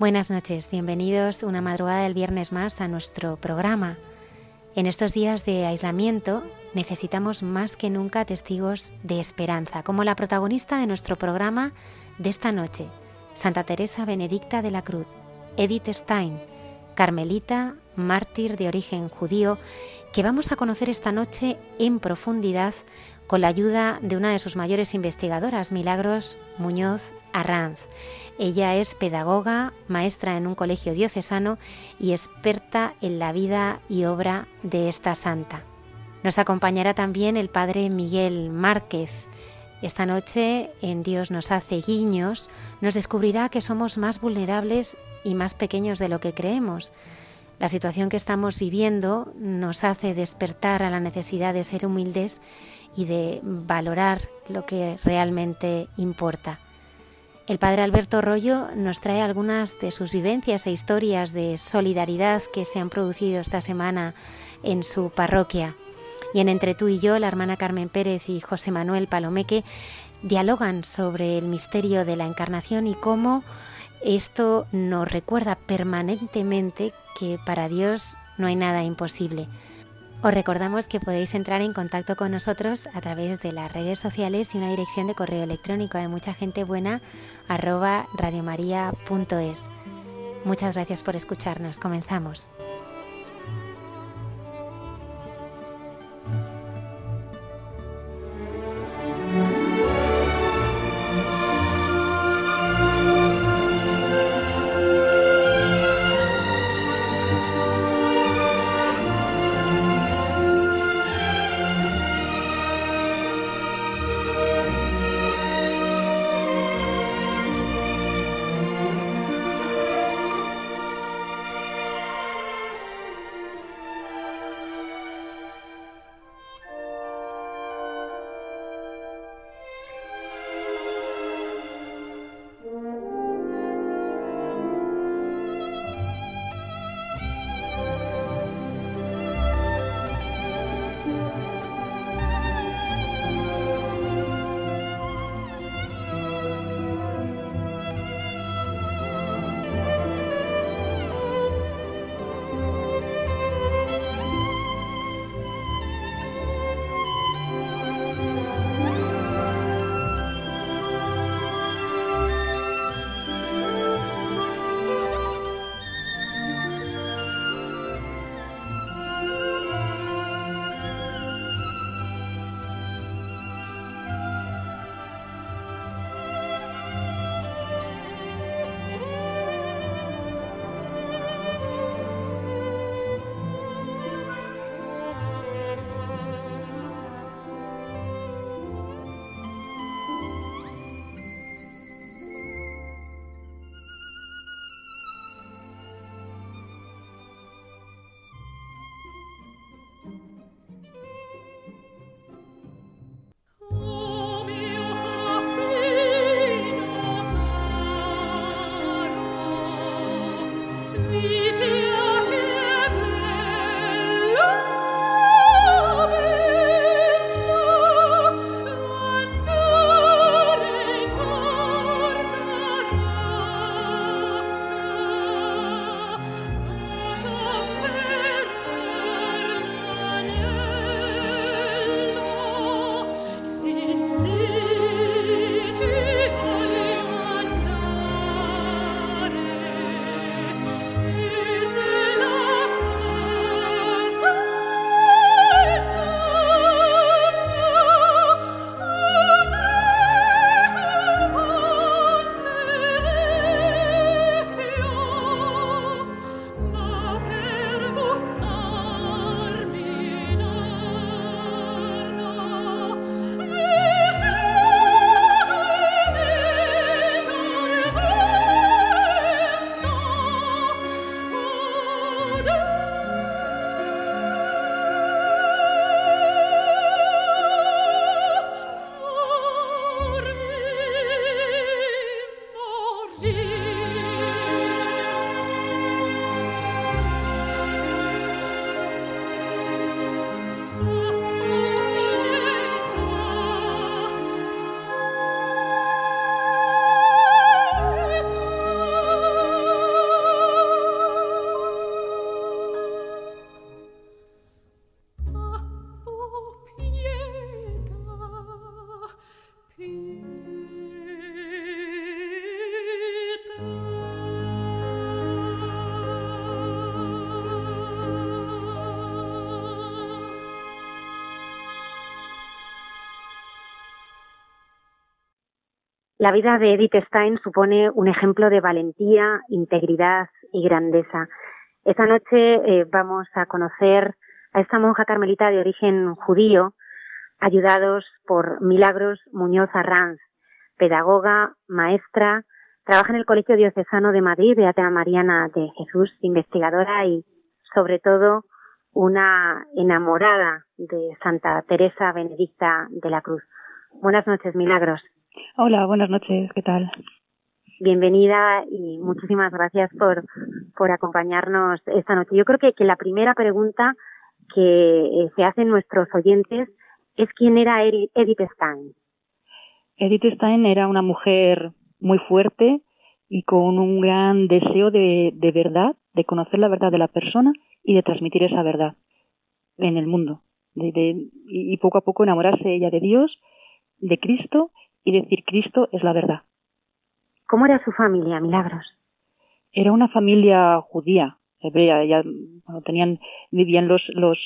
Buenas noches, bienvenidos una madrugada del viernes más a nuestro programa. En estos días de aislamiento necesitamos más que nunca testigos de esperanza, como la protagonista de nuestro programa de esta noche, Santa Teresa Benedicta de la Cruz, Edith Stein, carmelita, mártir de origen judío, que vamos a conocer esta noche en profundidad con la ayuda de una de sus mayores investigadoras, Milagros Muñoz Arranz. Ella es pedagoga, maestra en un colegio diocesano y experta en la vida y obra de esta santa. Nos acompañará también el padre Miguel Márquez. Esta noche en Dios nos hace guiños, nos descubrirá que somos más vulnerables y más pequeños de lo que creemos. La situación que estamos viviendo nos hace despertar a la necesidad de ser humildes y de valorar lo que realmente importa. El padre Alberto Rollo nos trae algunas de sus vivencias e historias de solidaridad que se han producido esta semana en su parroquia. Y en Entre tú y yo, la hermana Carmen Pérez y José Manuel Palomeque dialogan sobre el misterio de la encarnación y cómo esto nos recuerda permanentemente que para Dios no hay nada imposible. Os recordamos que podéis entrar en contacto con nosotros a través de las redes sociales y una dirección de correo electrónico de mucha gente buena arroba radiomaria.es. Muchas gracias por escucharnos. Comenzamos. La vida de Edith Stein supone un ejemplo de valentía, integridad y grandeza. Esta noche eh, vamos a conocer a esta monja carmelita de origen judío, ayudados por Milagros Muñoz Arranz, pedagoga, maestra, trabaja en el Colegio Diocesano de Madrid, Beata Mariana de Jesús, investigadora y, sobre todo, una enamorada de Santa Teresa Benedicta de la Cruz. Buenas noches, Milagros. Hola, buenas noches, ¿qué tal? Bienvenida y muchísimas gracias por, por acompañarnos esta noche. Yo creo que, que la primera pregunta que eh, se hacen nuestros oyentes es quién era Edith Stein. Edith Stein era una mujer muy fuerte y con un gran deseo de, de verdad, de conocer la verdad de la persona y de transmitir esa verdad en el mundo. De, de, y poco a poco enamorarse ella de Dios, de Cristo y decir Cristo es la verdad. ¿Cómo era su familia, Milagros? Era una familia judía, hebrea, ya bueno, tenían, vivían los, los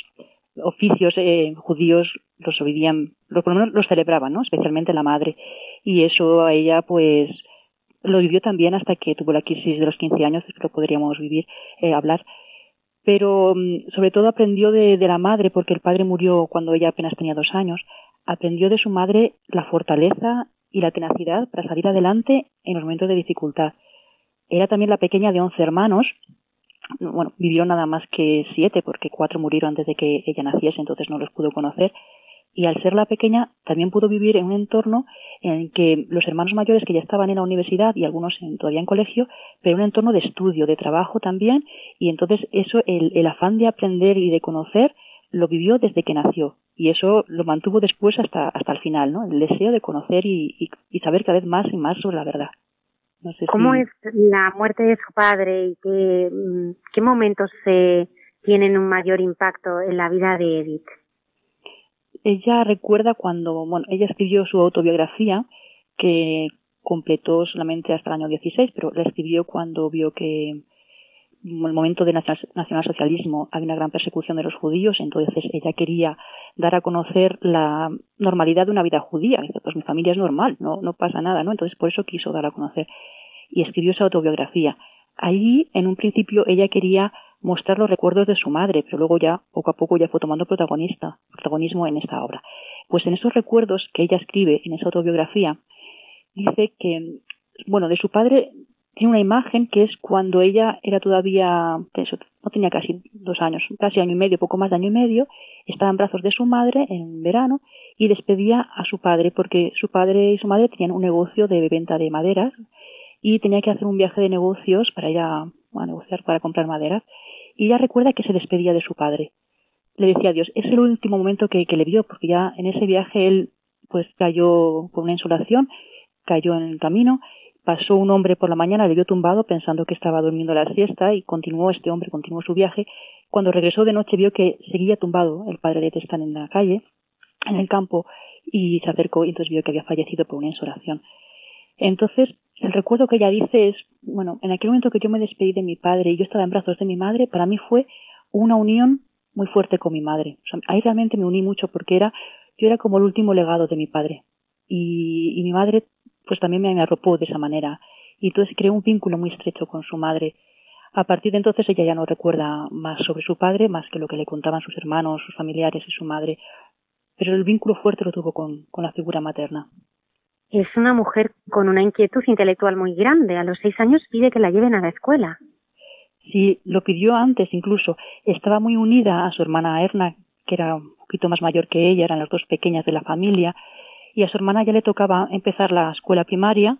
oficios eh, judíos, los vivían, por lo menos los celebraban, ¿no? Especialmente la madre. Y eso a ella, pues, lo vivió también hasta que tuvo la crisis de los 15 años, que lo podríamos vivir, eh, hablar. Pero mm, sobre todo aprendió de, de la madre, porque el padre murió cuando ella apenas tenía dos años, aprendió de su madre la fortaleza y la tenacidad para salir adelante en los momentos de dificultad. Era también la pequeña de once hermanos. Bueno, vivió nada más que siete porque cuatro murieron antes de que ella naciese, entonces no los pudo conocer. Y al ser la pequeña, también pudo vivir en un entorno en que los hermanos mayores que ya estaban en la universidad y algunos todavía en colegio, pero un entorno de estudio, de trabajo también, y entonces eso, el, el afán de aprender y de conocer, lo vivió desde que nació y eso lo mantuvo después hasta, hasta el final, ¿no? El deseo de conocer y, y, saber cada vez más y más sobre la verdad. No sé ¿Cómo es la muerte de su padre y qué, mm, qué momentos se tienen un mayor impacto en la vida de Edith? Ella recuerda cuando, bueno, ella escribió su autobiografía que completó solamente hasta el año 16, pero la escribió cuando vio que el momento del nacionalsocialismo había una gran persecución de los judíos, entonces ella quería dar a conocer la normalidad de una vida judía. Dice, pues mi familia es normal, no, no pasa nada, ¿no? Entonces por eso quiso dar a conocer y escribió esa autobiografía. Allí, en un principio, ella quería mostrar los recuerdos de su madre, pero luego ya, poco a poco, ya fue tomando protagonista, protagonismo en esta obra. Pues en esos recuerdos que ella escribe en esa autobiografía, dice que, bueno, de su padre tiene una imagen que es cuando ella era todavía, no tenía casi dos años, casi año y medio, poco más de año y medio, estaba en brazos de su madre en verano y despedía a su padre porque su padre y su madre tenían un negocio de venta de maderas y tenía que hacer un viaje de negocios para ir a, negociar para comprar maderas y ella recuerda que se despedía de su padre. Le decía adiós. Es el último momento que, que le vio porque ya en ese viaje él pues cayó por una insolación, cayó en el camino Pasó un hombre por la mañana, le vio tumbado pensando que estaba durmiendo la siesta y continuó este hombre, continuó su viaje. Cuando regresó de noche vio que seguía tumbado el padre de Testán en la calle, en el campo, y se acercó y entonces vio que había fallecido por una insolación. Entonces, el recuerdo que ella dice es, bueno, en aquel momento que yo me despedí de mi padre y yo estaba en brazos de mi madre, para mí fue una unión muy fuerte con mi madre. ahí realmente me uní mucho porque era, yo era como el último legado de mi padre. Y, y mi madre pues también me arropó de esa manera. Y entonces creó un vínculo muy estrecho con su madre. A partir de entonces ella ya no recuerda más sobre su padre, más que lo que le contaban sus hermanos, sus familiares y su madre. Pero el vínculo fuerte lo tuvo con, con la figura materna. Es una mujer con una inquietud intelectual muy grande. A los seis años pide que la lleven a la escuela. Sí, lo pidió antes incluso. Estaba muy unida a su hermana Erna, que era un poquito más mayor que ella, eran las dos pequeñas de la familia, y a su hermana ya le tocaba empezar la escuela primaria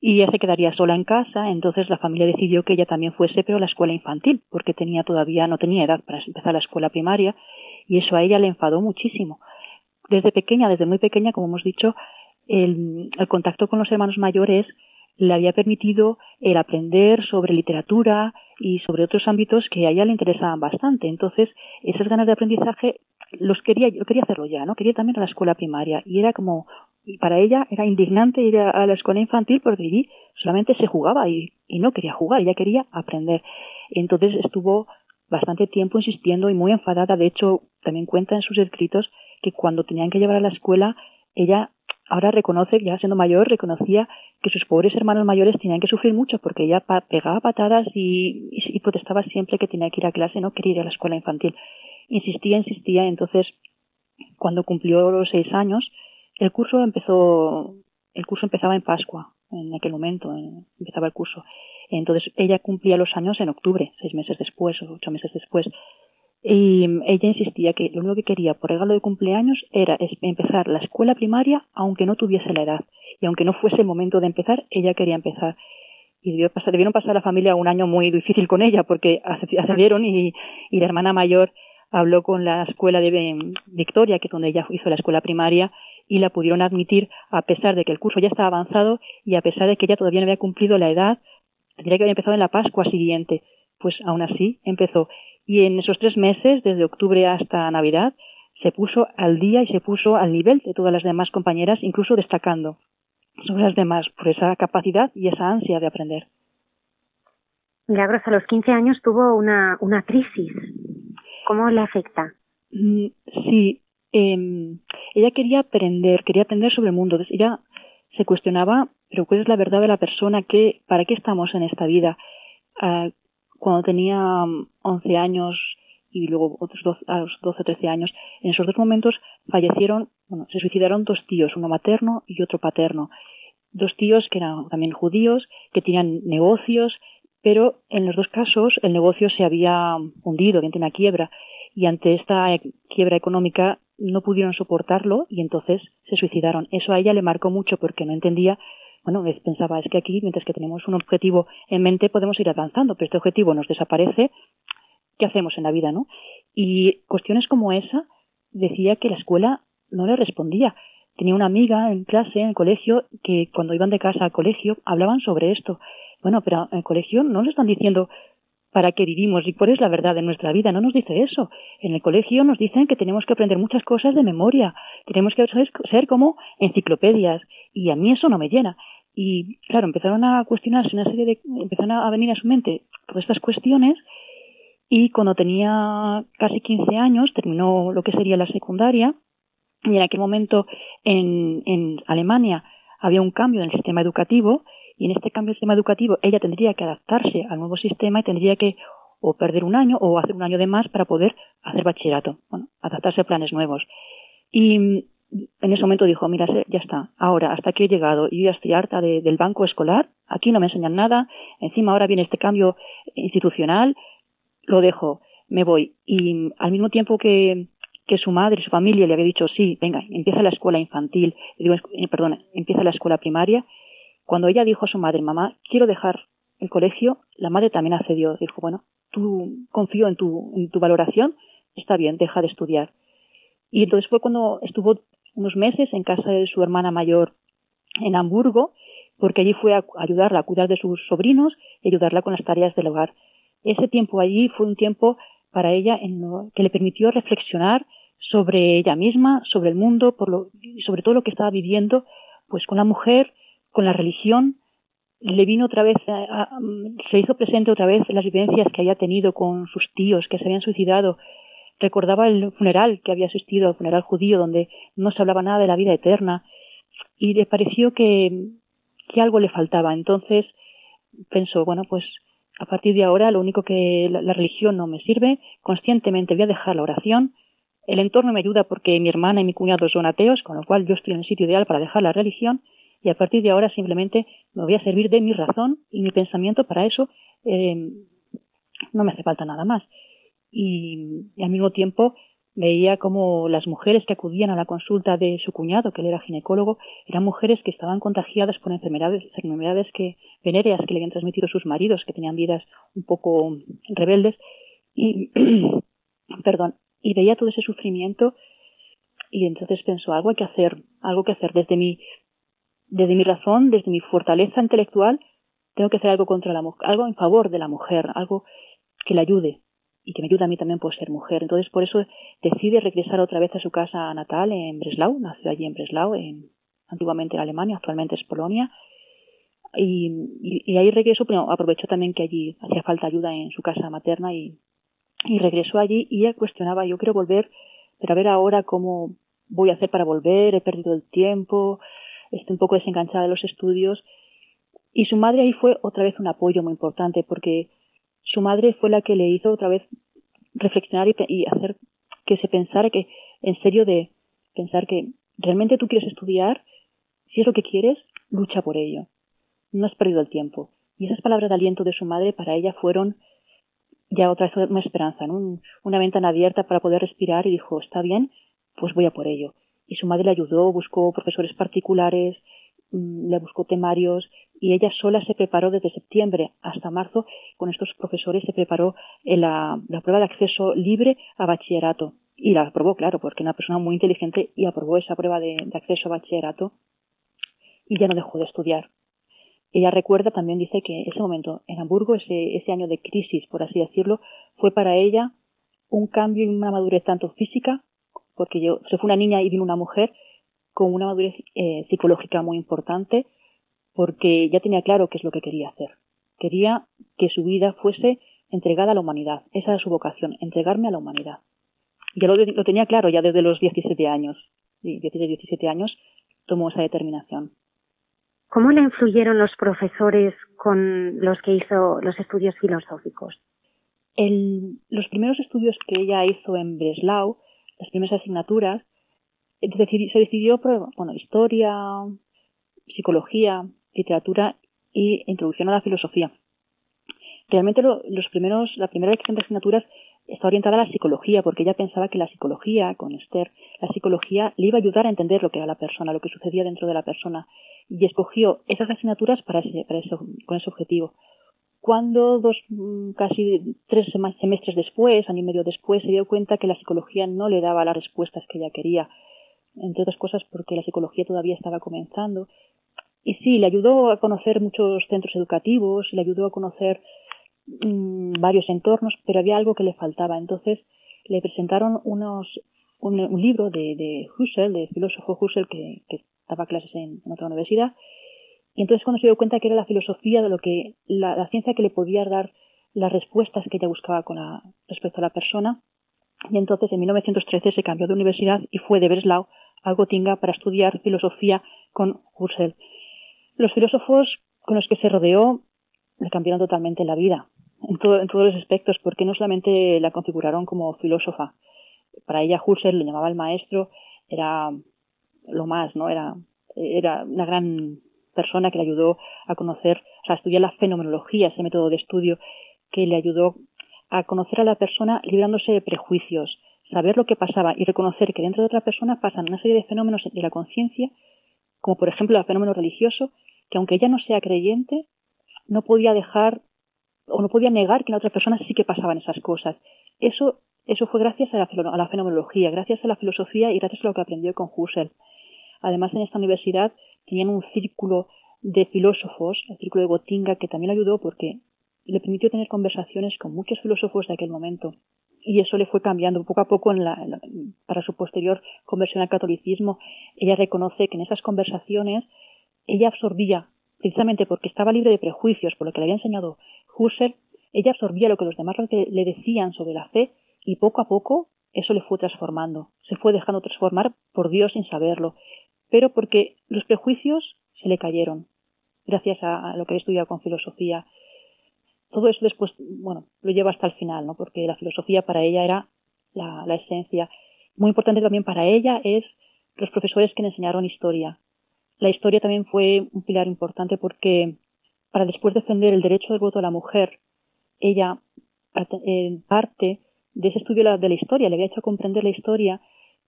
y ella se quedaría sola en casa, entonces la familia decidió que ella también fuese, pero a la escuela infantil, porque tenía todavía no tenía edad para empezar la escuela primaria y eso a ella le enfadó muchísimo. Desde pequeña, desde muy pequeña, como hemos dicho, el, el contacto con los hermanos mayores le había permitido el aprender sobre literatura y sobre otros ámbitos que a ella le interesaban bastante. Entonces, esas ganas de aprendizaje los quería, yo quería hacerlo ya, ¿no? Quería también a la escuela primaria y era como, y para ella era indignante ir a, la escuela infantil porque allí solamente se jugaba y, y no quería jugar, ella quería aprender. Entonces estuvo bastante tiempo insistiendo y muy enfadada. De hecho, también cuenta en sus escritos que cuando tenían que llevar a la escuela, ella ahora reconoce, ya siendo mayor, reconocía que sus pobres hermanos mayores tenían que sufrir mucho porque ella pegaba patadas y, y, protestaba siempre que tenía que ir a clase, no quería ir a la escuela infantil. Insistía, insistía, entonces cuando cumplió los seis años, el curso empezó, el curso empezaba en Pascua, en aquel momento, empezaba el curso. Entonces ella cumplía los años en octubre, seis meses después o ocho meses después. Y ella insistía que lo único que quería por regalo de cumpleaños era empezar la escuela primaria aunque no tuviese la edad. Y aunque no fuese el momento de empezar, ella quería empezar. Y debió pasar, debieron pasar la familia un año muy difícil con ella porque accedieron y, y la hermana mayor habló con la escuela de Victoria, que es donde ella hizo la escuela primaria, y la pudieron admitir a pesar de que el curso ya estaba avanzado y a pesar de que ella todavía no había cumplido la edad, tendría que haber empezado en la Pascua siguiente. Pues aún así empezó y en esos tres meses, desde octubre hasta Navidad, se puso al día y se puso al nivel de todas las demás compañeras, incluso destacando sobre las demás por esa capacidad y esa ansia de aprender. Milagros, a los 15 años tuvo una, una crisis. ¿Cómo le afecta? Mm, sí, eh, ella quería aprender, quería aprender sobre el mundo. ella se cuestionaba, pero ¿cuál es la verdad de la persona? ¿Qué, ¿Para qué estamos en esta vida? Ah, cuando tenía 11 mm, años y luego otros 12, a los 12 o 13 años, en esos dos momentos fallecieron, bueno, se suicidaron dos tíos, uno materno y otro paterno. Dos tíos que eran también judíos, que tenían negocios, pero en los dos casos el negocio se había hundido, que una quiebra, y ante esta quiebra económica no pudieron soportarlo y entonces se suicidaron. Eso a ella le marcó mucho porque no entendía bueno, pensaba, es que aquí, mientras que tenemos un objetivo en mente, podemos ir avanzando, pero este objetivo nos desaparece, ¿qué hacemos en la vida, no? Y cuestiones como esa, decía que la escuela no le respondía. Tenía una amiga en clase, en el colegio, que cuando iban de casa al colegio hablaban sobre esto. Bueno, pero en el colegio no le están diciendo para qué vivimos y cuál es la verdad de nuestra vida. No nos dice eso. En el colegio nos dicen que tenemos que aprender muchas cosas de memoria, tenemos que ser como enciclopedias y a mí eso no me llena. Y claro, empezaron a cuestionarse una serie de, empezaron a venir a su mente todas estas cuestiones y cuando tenía casi 15 años terminó lo que sería la secundaria y en aquel momento en, en Alemania había un cambio en el sistema educativo y en este cambio del sistema educativo ella tendría que adaptarse al nuevo sistema y tendría que o perder un año o hacer un año de más para poder hacer bachillerato, bueno, adaptarse a planes nuevos. Y en ese momento dijo, mira, ya está, ahora, hasta aquí he llegado yo ya estoy harta del banco escolar, aquí no me enseñan nada, encima ahora viene este cambio institucional, lo dejo, me voy. Y al mismo tiempo que, que su madre, su familia le había dicho, sí, venga, empieza la escuela infantil, digo, eh, perdón, empieza la escuela primaria, cuando ella dijo a su madre, mamá, quiero dejar el colegio, la madre también accedió, dijo, bueno, tú confío en tu, en tu valoración, está bien, deja de estudiar. Y entonces fue cuando estuvo unos meses en casa de su hermana mayor en Hamburgo, porque allí fue a ayudarla a cuidar de sus sobrinos y ayudarla con las tareas del hogar. Ese tiempo allí fue un tiempo para ella en lo que le permitió reflexionar sobre ella misma, sobre el mundo, por lo, sobre todo lo que estaba viviendo, pues con la mujer, con la religión, le vino otra vez, se hizo presente otra vez las vivencias que había tenido con sus tíos que se habían suicidado, recordaba el funeral que había asistido, al funeral judío, donde no se hablaba nada de la vida eterna, y le pareció que, que algo le faltaba. Entonces pensó, bueno, pues a partir de ahora lo único que la, religión no me sirve, conscientemente voy a dejar la oración, el entorno me ayuda porque mi hermana y mi cuñado son ateos, con lo cual yo estoy en el sitio ideal para dejar la religión, y a partir de ahora simplemente me voy a servir de mi razón y mi pensamiento para eso eh, no me hace falta nada más y, al mismo tiempo veía como las mujeres que acudían a la consulta de su cuñado, que él era ginecólogo, eran mujeres que estaban contagiadas por enfermedades, enfermedades que, venéreas que le habían transmitido sus maridos, que tenían vidas un poco rebeldes, y, perdón, y veía todo ese sufrimiento, y entonces pensó, algo hay que hacer, algo que hacer desde mi, desde mi razón, desde mi fortaleza intelectual, tengo que hacer algo contra la algo en favor de la mujer, algo que la ayude, y que me ayuda a mí también por ser mujer. Entonces, por eso decide regresar otra vez a su casa natal en Breslau, nació allí en Breslau, en, antiguamente en Alemania, actualmente es Polonia. Y, y, ahí regresó, pero aprovechó también que allí hacía falta ayuda en su casa materna y, y regresó allí y ella cuestionaba, yo quiero volver, pero a ver ahora cómo, voy a hacer para volver? He perdido el tiempo, estoy un poco desenganchada de los estudios. Y su madre ahí fue otra vez un apoyo muy importante porque su madre fue la que le hizo otra vez reflexionar y, hacer que se pensara que, en serio, de pensar que realmente tú quieres estudiar, si es lo que quieres, lucha por ello. No has perdido el tiempo. Y esas palabras de aliento de su madre para ella fueron ya otra vez una esperanza, una ventana abierta para poder respirar y dijo, está bien, pues voy a por ello. Y su madre le ayudó, buscó profesores particulares, le buscó temarios y ella sola se preparó desde septiembre hasta marzo. Con estos profesores se preparó en la, prueba de acceso libre a bachillerato y la aprobó claro porque era una persona muy inteligente y aprobó esa prueba de, acceso a bachillerato y ya no dejó de estudiar. Ella recuerda también dice que ese momento en Hamburgo ese, ese año de crisis por así decirlo fue para ella un cambio y una madurez tanto física porque yo se fue una niña y vino una mujer con una madurez eh, psicológica muy importante porque ya tenía claro qué es lo que quería hacer. Quería que su vida fuese entregada a la humanidad. Esa era su vocación, entregarme a la humanidad. Ya lo, lo tenía claro ya desde los 17 años. Sí, 16, 17 años tomó esa determinación. ¿Cómo le influyeron los profesores con los que hizo los estudios filosóficos? El, los primeros estudios que ella hizo en Breslau, las primeras asignaturas, se decidió por bueno, historia, psicología, literatura y introducción a la filosofía. Realmente los primeros, la primera lección de asignaturas está orientada a la psicología, porque ella pensaba que la psicología, con Esther, la psicología le iba a ayudar a entender lo que era la persona, lo que sucedía dentro de la persona, y escogió esas asignaturas para ese, para eso, con ese objetivo. Cuando dos, mm, casi tres semestres después, año y medio después, se dio cuenta que la psicología no le daba las respuestas que ella quería, entre otras cosas porque la psicología todavía estaba comenzando, y sí, le ayudó a conocer muchos centros educativos, le ayudó a conocer mm, varios entornos, pero había algo que le faltaba. Entonces le presentaron unos, un, libro de, de, Husserl, de filósofo Husserl, que, daba clases en, otra universidad. Y entonces cuando se dio cuenta que era la filosofía de lo que, la, ciencia que le podía dar las respuestas que ella buscaba con la, respecto a la persona, y entonces en 1913 se cambió de universidad y fue de Breslau a Gotinga para estudiar filosofía con Husserl. Los filósofos con los que se rodeó le cambiaron totalmente la vida, en, en todos los aspectos, porque no solamente la configuraron como filósofa. Para ella Husserl le llamaba el maestro, era lo más, ¿no? Era, era una gran persona que le ayudó a conocer, o sea, a estudiar la fenomenología, ese método de estudio que le ayudó a conocer a la persona librándose de prejuicios, saber lo que pasaba y reconocer que dentro de otra persona pasan una serie de fenómenos de la conciencia, como por ejemplo el fenómeno religioso, que aunque ella no sea creyente, no podía dejar o no podía negar que en otras personas sí que pasaban esas cosas. Eso, eso fue gracias a la, a la fenomenología, gracias a la filosofía y gracias a lo que aprendió con Husserl. Además, en esta universidad tenían un círculo de filósofos, el círculo de Gotinga, que también le ayudó porque le permitió tener conversaciones con muchos filósofos de aquel momento. Y eso le fue cambiando poco a poco en la, para su posterior conversión al catolicismo. Ella reconoce que en esas conversaciones ella absorbía, precisamente porque estaba libre de prejuicios por lo que le había enseñado Husserl, ella absorbía lo que los demás le decían sobre la fe y poco a poco eso le fue transformando, se fue dejando transformar por Dios sin saberlo, pero porque los prejuicios se le cayeron, gracias a, lo que he estudiado con filosofía. Todo eso después, bueno, lo lleva hasta el final, ¿no? Porque la filosofía para ella era la, la esencia. Muy importante también para ella es los profesores que le enseñaron historia, la historia también fue un pilar importante porque para después defender el derecho del voto a la mujer, ella parte de ese estudio de la historia le había hecho comprender la historia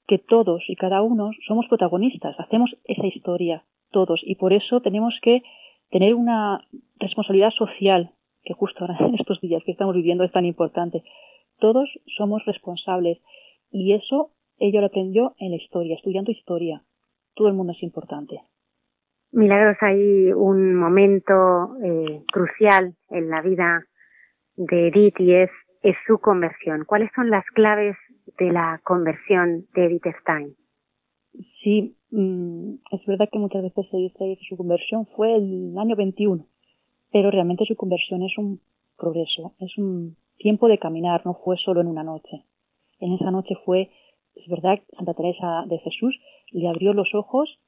que todos y cada uno somos protagonistas, hacemos esa historia todos y por eso tenemos que tener una responsabilidad social que justo ahora en estos días que estamos viviendo es tan importante. Todos somos responsables y eso ella lo aprendió en la historia, estudiando historia. Todo el mundo es importante. Milagros, hay un momento eh, crucial en la vida de Edith y es, es su conversión. ¿Cuáles son las claves de la conversión de Edith Stein? Sí, mm, es verdad que muchas veces se dice que su conversión fue el año 21, pero realmente su conversión es un progreso, es un tiempo de caminar, no fue solo en una noche. En esa noche fue es verdad, Santa Teresa de Jesús le abrió los ojos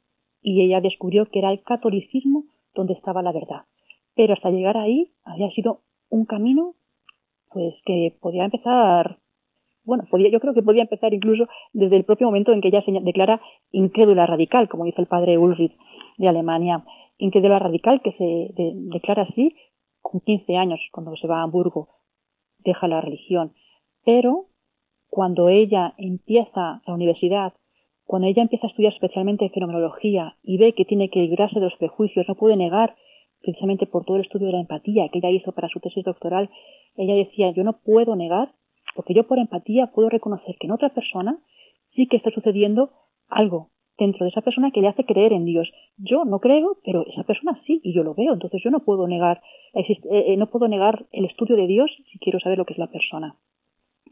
y ella descubrió que era el catolicismo donde estaba la verdad. Pero hasta llegar ahí había sido un camino pues que podía empezar bueno, podía, yo creo que podía empezar incluso desde el propio momento en que ella se declara incrédula radical, como dice el padre Ulrich de Alemania, incrédula radical que se declara así con 15 años cuando se va a Hamburgo, deja la religión. Pero cuando ella empieza la universidad, cuando ella empieza a estudiar especialmente fenomenología y ve que tiene que librarse de los prejuicios, no puede negar, precisamente por todo el estudio de la empatía que ella hizo para su tesis doctoral, ella decía, yo no puedo negar porque yo por empatía puedo reconocer que en otra persona sí que está sucediendo algo dentro de esa persona que le hace creer en Dios. Yo no creo, pero esa persona sí, y yo lo veo. Entonces yo no puedo negar, eh, eh, no puedo negar el estudio de Dios si quiero saber lo que es la persona.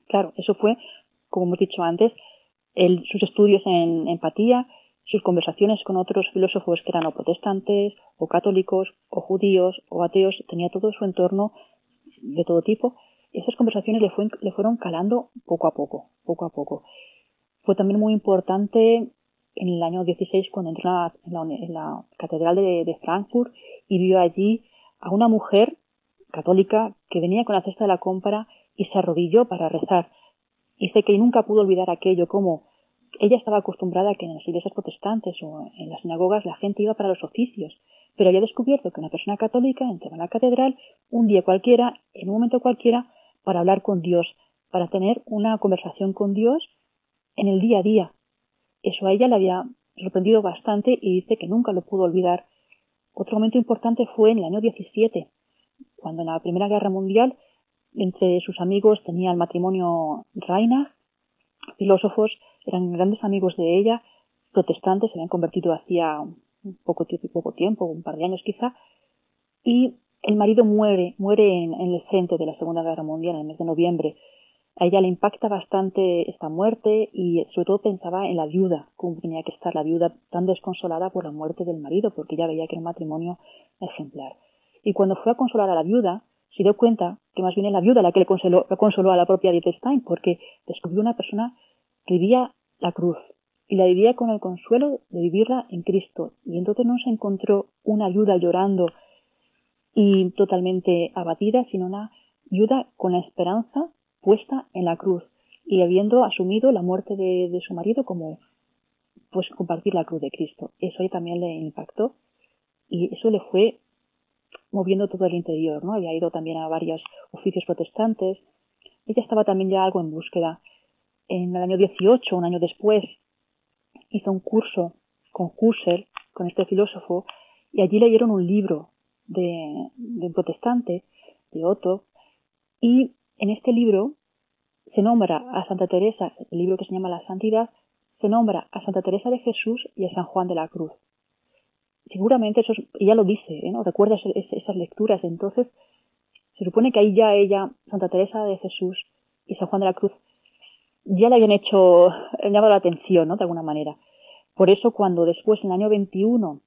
Claro, eso fue, como hemos dicho antes, sus estudios en empatía, sus conversaciones con otros filósofos que eran o protestantes, o católicos, o judíos, o ateos, tenía todo su entorno de todo tipo, esas conversaciones le, le fueron calando poco a poco, poco a poco. Fue también muy importante en el año 16 cuando entró en la, Catedral de, Frankfurt y vio allí a una mujer católica que venía con la cesta de la compra y se arrodilló para rezar. Dice que nunca pudo olvidar aquello, como ella estaba acostumbrada a que en las iglesias protestantes o en las sinagogas la gente iba para los oficios, pero había descubierto que una persona católica entraba a la catedral un día cualquiera, en un momento cualquiera, para hablar con Dios, para tener una conversación con Dios en el día a día. Eso a ella le había sorprendido bastante y dice que nunca lo pudo olvidar. Otro momento importante fue en el año 17, cuando en la Primera Guerra Mundial entre sus amigos tenía el matrimonio Reina, filósofos, eran grandes amigos de ella, protestantes, se habían convertido hacía poco tiempo, un par de años quizá, y el marido muere, muere en, el frente de la Segunda Guerra Mundial en el mes de noviembre. A ella le impacta bastante esta muerte y sobre todo pensaba en la viuda, cómo tenía que estar la viuda tan desconsolada por la muerte del marido, porque ella veía que era un matrimonio ejemplar. Y cuando fue a consolar a la viuda, se dio cuenta que más bien es la viuda la que le consoló, consoló a la propia Edith Stein, porque descubrió una persona que vivía la cruz y la vivía con el consuelo de vivirla en Cristo. Y entonces no se encontró una viuda llorando y totalmente abatida, sino una viuda con la esperanza puesta en la cruz y habiendo asumido la muerte de, su marido como pues compartir la cruz de Cristo. Eso ahí también le impactó y eso le fue moviendo todo el interior, ¿no? Había ido también a varios oficios protestantes. Ella estaba también ya algo en búsqueda. En el año 18, un año después, hizo un curso con Husserl, con este filósofo, y allí leyeron un libro de, un protestante, de Otto, y en este libro se nombra a Santa Teresa, el libro que se llama La Santidad, se nombra a Santa Teresa de Jesús y a San Juan de la Cruz. Seguramente eso ella lo dice, ¿eh? ¿no? Recuerda esas lecturas. Entonces, se supone que ahí ya ella, Santa Teresa de Jesús y San Juan de la Cruz, ya le habían hecho, le llamado la atención, ¿no? De alguna manera. Por eso cuando después, en el año 21,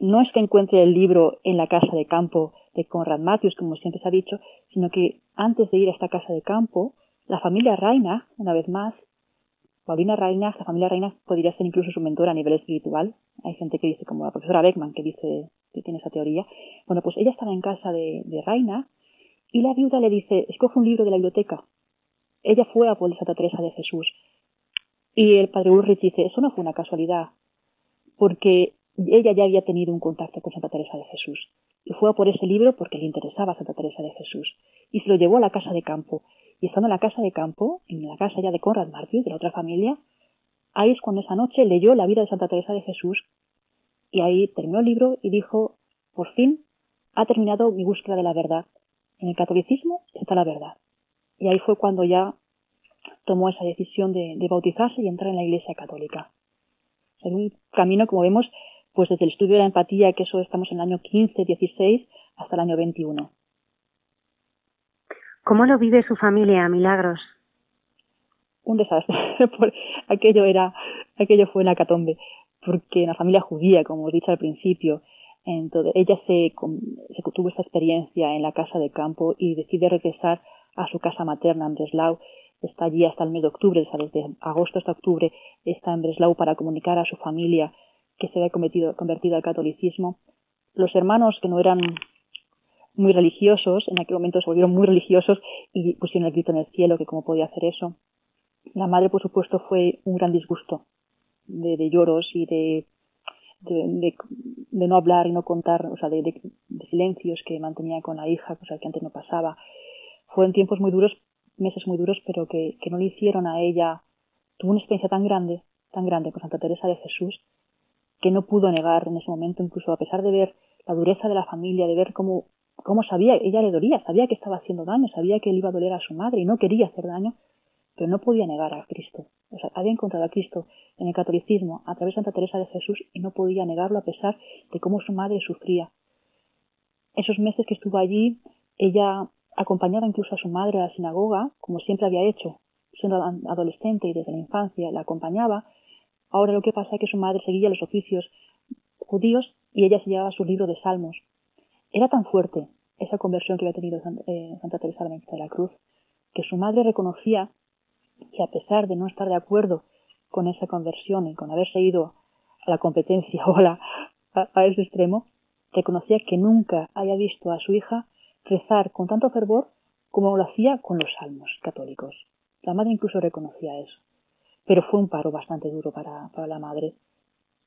no es que encuentre el libro en la casa de campo de Conrad Matthews, como siempre se ha dicho, sino que antes de ir a esta casa de campo, la familia Reina, una vez más, Paulina Reina, la familia Reina podría ser incluso su mentora a nivel espiritual. Hay gente que dice, como la profesora Beckman, que dice que tiene esa teoría. Bueno, pues ella estaba en casa de, de y la viuda le dice, escoge un libro de la biblioteca. Ella fue a por Santa Teresa de Jesús. Y el padre Ulrich dice, eso no fue una casualidad, porque ella ya había tenido un contacto con Santa Teresa de Jesús y fue a por ese libro porque le interesaba Santa Teresa de Jesús y se lo llevó a la casa de campo y estando en la casa de campo, en la casa ya de Conrad Martius, de la otra familia, ahí es cuando esa noche leyó la vida de Santa Teresa de Jesús y ahí terminó el libro y dijo, por fin ha terminado mi búsqueda de la verdad. En el catolicismo está la verdad. Y ahí fue cuando ya tomó esa decisión de, bautizarse y entrar en la Iglesia Católica. Es un camino, como vemos, pues desde el estudio de la empatía, que eso estamos en el año 15, 16, hasta el año 21. ¿Cómo lo vive su familia, Milagros? Un desastre. aquello era, aquello fue una catombe, porque en la familia judía, como he dicho al principio, entonces, ella se, se, tuvo esta experiencia en la casa de campo y decide regresar a su casa materna en Breslau. está allí hasta el mes de octubre, o sea, desde agosto hasta octubre está en Breslau para comunicar a su familia que se había convertido, al catolicismo. Los hermanos que no eran muy religiosos, en aquel momento se volvieron muy religiosos y pusieron el grito en el cielo que cómo podía hacer eso. La madre, por supuesto, fue un gran disgusto de, lloros y de, de, no hablar y no contar, o sea, de, silencios que mantenía con la hija, cosa que antes no pasaba. Fueron tiempos muy duros, meses muy duros, pero que, que no le hicieron a ella, tuvo una experiencia tan grande, tan grande con Santa Teresa de Jesús, que no pudo negar en ese momento, incluso a pesar de ver la dureza de la familia, de ver cómo, cómo sabía, ella le dolía, sabía que estaba haciendo daño, sabía que él iba a doler a su madre y no quería hacer daño, pero no podía negar a Cristo. O sea, había encontrado a Cristo en el catolicismo a través de Santa Teresa de Jesús y no podía negarlo a pesar de cómo su madre sufría. Esos meses que estuvo allí, ella acompañaba incluso a su madre a la sinagoga, como siempre había hecho, siendo adolescente y desde la infancia, la acompañaba. Ahora lo que pasa es que su madre seguía los oficios judíos y ella se llevaba su libro de salmos. Era tan fuerte esa conversión que había tenido eh, Santa Teresa de la Cruz que su madre reconocía que a pesar de no estar de acuerdo con esa conversión y con haberse ido a la competencia o a, a, ese extremo, reconocía que nunca haya visto a su hija rezar con tanto fervor como lo hacía con los salmos católicos. La madre incluso reconocía eso. Pero fue un paro bastante duro para, para la madre.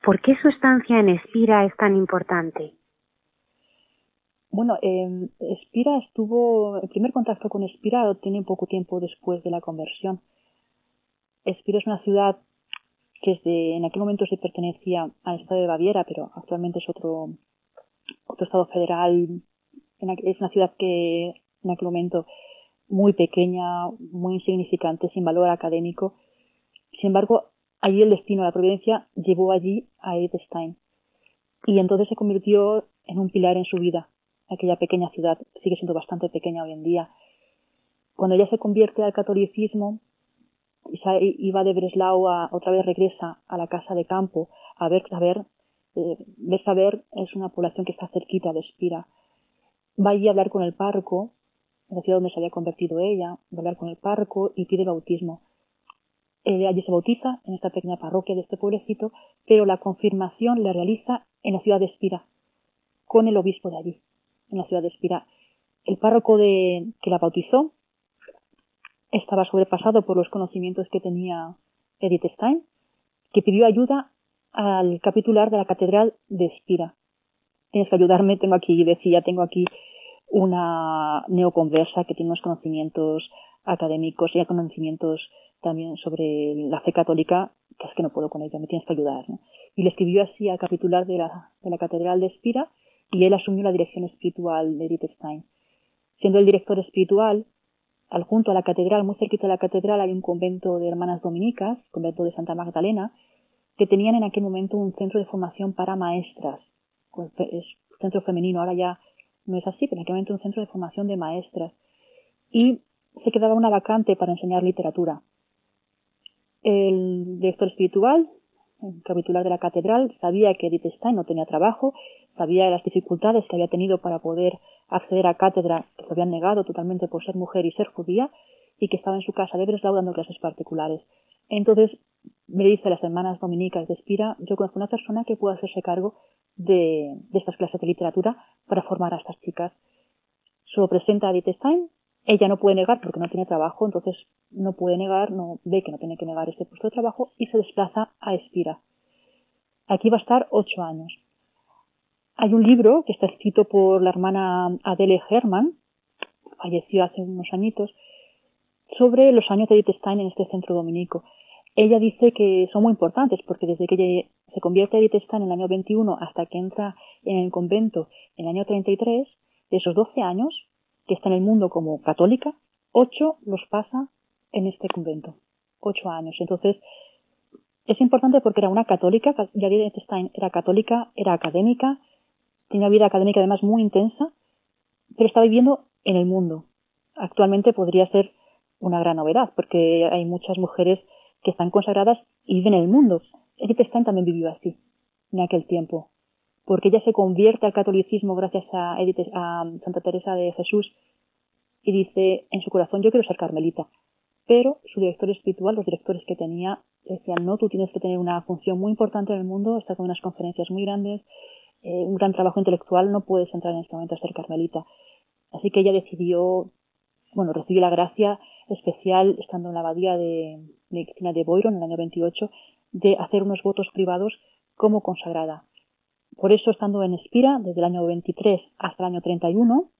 ¿Por qué su estancia en Espira es tan importante? Bueno, eh, Espira estuvo, el primer contacto con Espira lo tiene poco tiempo después de la conversión. Espira es una ciudad que desde, en aquel momento se pertenecía al estado de Baviera, pero actualmente es otro, otro estado federal. Es una ciudad que en aquel momento muy pequeña, muy insignificante, sin valor académico. Sin embargo, allí el destino, la providencia, llevó allí a Edith Stein. Y entonces se convirtió en un pilar en su vida. Aquella pequeña ciudad sigue siendo bastante pequeña hoy en día. Cuando ella se convierte al catolicismo, iba de Breslau a, otra vez regresa a la casa de campo a ver saber eh, es una población que está cerquita de Espira va allí a hablar con el párroco en la ciudad donde se había convertido ella va a hablar con el párroco y pide bautismo eh, allí se bautiza en esta pequeña parroquia de este pueblecito pero la confirmación la realiza en la ciudad de Espira con el obispo de allí en la ciudad de Espira el párroco de que la bautizó estaba sobrepasado por los conocimientos que tenía Edith Stein, que pidió ayuda al capitular de la catedral de Espira. Tienes que ayudarme, tengo aquí, decía, tengo aquí una neoconversa que tiene unos conocimientos académicos y conocimientos también sobre la fe católica, que es que no puedo con ella, me tienes que ayudar. Y le escribió así al capitular de la, de la catedral de Espira y él asumió la dirección espiritual de Edith Stein. Siendo el director espiritual, al junto a la catedral, muy cerquita de la catedral, hay un convento de hermanas dominicas, convento de Santa Magdalena, que tenían en aquel momento un centro de formación para maestras. Es centro femenino, ahora ya no es así, pero en aquel momento un centro de formación de maestras. Y se quedaba una vacante para enseñar literatura. El director espiritual, el capitular de la catedral, sabía que Edith Stein no tenía trabajo, sabía las dificultades que había tenido para poder acceder a cátedra que se habían negado totalmente por ser mujer y ser judía y que estaba en su casa de Breslau dando clases particulares. Entonces me dice a las hermanas dominicas de Espira, yo conozco una persona que pueda hacerse cargo de, estas clases de literatura para formar a estas chicas. Se lo presenta a Edith Stein, ella no puede negar porque no tiene trabajo, entonces no puede negar, no ve que no tiene que negar este puesto de trabajo y se desplaza a Espira. Aquí va a estar ocho años. Hay un libro que está escrito por la hermana Adele Herman, falleció hace unos añitos, sobre los años de Edith Stein en este centro dominico. Ella dice que son muy importantes porque desde que se convierte Edith Stein en el año 21 hasta que entra en el convento en el año 33, de esos 12 años que está en el mundo como católica, 8 los pasa en este convento. 8 años. Entonces, es importante porque era una católica, Edith Stein era católica, era académica, tiene una vida académica además muy intensa, pero está viviendo en el mundo. Actualmente podría ser una gran novedad, porque hay muchas mujeres que están consagradas y viven en el mundo. Edith Stein también vivió así, en aquel tiempo, porque ella se convierte al catolicismo gracias a, a Santa Teresa de Jesús y dice en su corazón, yo quiero ser carmelita. pero su director espiritual, los directores que tenía, decían, no, tú tienes que tener una función muy importante en el mundo, estás en unas conferencias muy grandes, eh, un gran trabajo intelectual, no puedes entrar en este momento a ser carmelita. Así que ella decidió, bueno, recibió la gracia especial, estando en la abadía de, de de Boiro en el año 28, de hacer unos votos privados como consagrada. Por eso, estando en Espira, desde el año 23 hasta el año 31,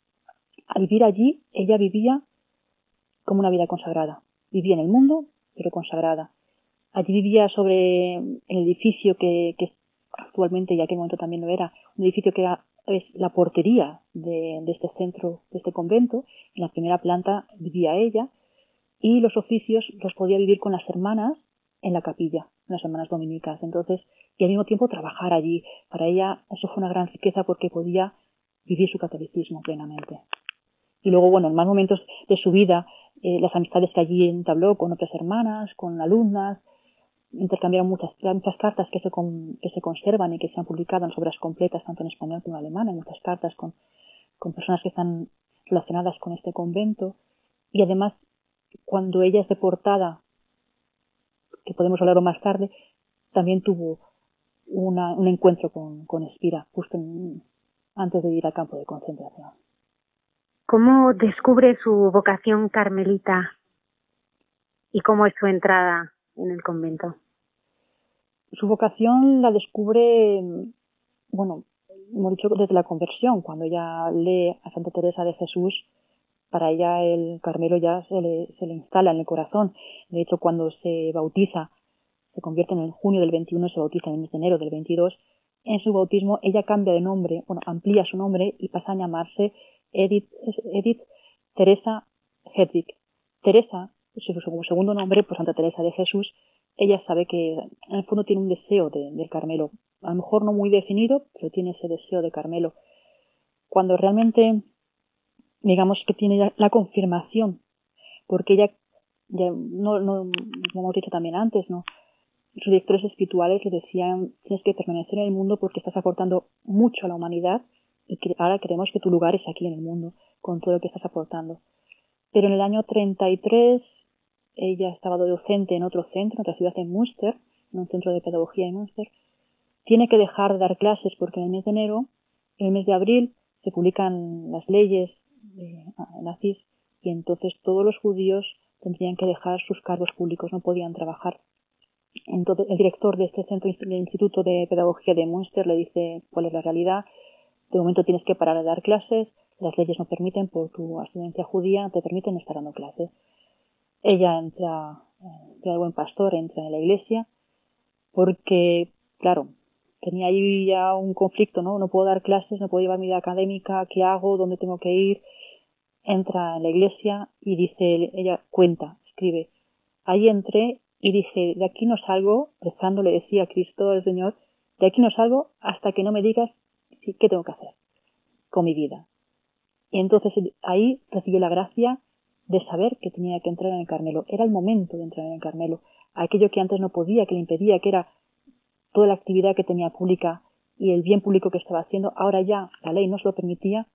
al vivir allí, ella vivía como una vida consagrada. Vivía en el mundo, pero consagrada. Allí vivía sobre el edificio que, actualmente, y aquel momento también lo era, un edificio que era, es la portería de, este centro, de este convento. En la primera planta vivía ella y los oficios los podía vivir con las hermanas en la capilla, las hermanas dominicas. Entonces, y al mismo tiempo trabajar allí. Para ella eso fue una gran riqueza porque podía vivir su catolicismo plenamente. Y luego, bueno, en más momentos de su vida, eh, las amistades que allí entabló con otras hermanas, con alumnas, intercambiaron muchas, muchas cartas que se, que se conservan y que se han publicado en obras completas, tanto en español como en alemán, hay muchas cartas con, con personas que están relacionadas con este convento. Y además, cuando ella es deportada, que podemos hablarlo más tarde, también tuvo una, un encuentro con, con Espira, justo antes de ir al campo de concentración. ¿Cómo descubre su vocación carmelita y cómo es su entrada en el convento? Su vocación la descubre, bueno, hemos dicho desde la conversión, cuando ella lee a Santa Teresa de Jesús, para ella el Carmelo ya se le, se le instala en el corazón. De hecho, cuando se bautiza se convierte en junio del 21, se bautiza en el mes de enero del 22. En su bautismo ella cambia de nombre, bueno, amplía su nombre y pasa a llamarse Edith, Edith Teresa Hedwig. Teresa, su segundo nombre, pues Santa Teresa de Jesús, ella sabe que en el fondo tiene un deseo de, del Carmelo. A lo mejor no muy definido, pero tiene ese deseo de Carmelo. Cuando realmente, digamos que tiene la confirmación, porque ella, ya no, no, como hemos dicho también antes, ¿no? Sus directores espirituales le decían, tienes que permanecer en el mundo porque estás aportando mucho a la humanidad y que ahora queremos que tu lugar es aquí en el mundo, con todo lo que estás aportando. Pero en el año 33 ella estaba docente en otro centro, en otra ciudad en Münster, en un centro de pedagogía en Münster. Tiene que dejar de dar clases porque en el mes de enero, en el mes de abril, se publican las leyes nazis y entonces todos los judíos tendrían que dejar sus cargos públicos, no podían trabajar. Entonces, el director de este centro del Instituto de Pedagogía de Münster le dice cuál es la realidad. De momento tienes que parar de dar clases, las leyes no permiten, por tu ascendencia judía, te permiten estar dando clases. Ella entra, entra el buen pastor, entra en la iglesia, porque, claro, tenía ahí ya un conflicto, ¿no? No puedo dar clases, no puedo llevar mi vida académica, ¿qué hago? ¿Dónde tengo que ir? Entra en la iglesia y dice, ella cuenta, escribe, ahí entré y dije, de aquí no salgo, rezando le decía a Cristo, al Señor, de aquí no salgo hasta que no me digas qué tengo que hacer con mi vida. Y entonces ahí recibió la gracia de saber que tenía que entrar en el Carmelo. Era el momento de entrar en el Carmelo. Aquello que antes no podía, que le impedía, que era toda la actividad que tenía pública y el bien público que estaba haciendo, ahora ya la ley no lo permitía.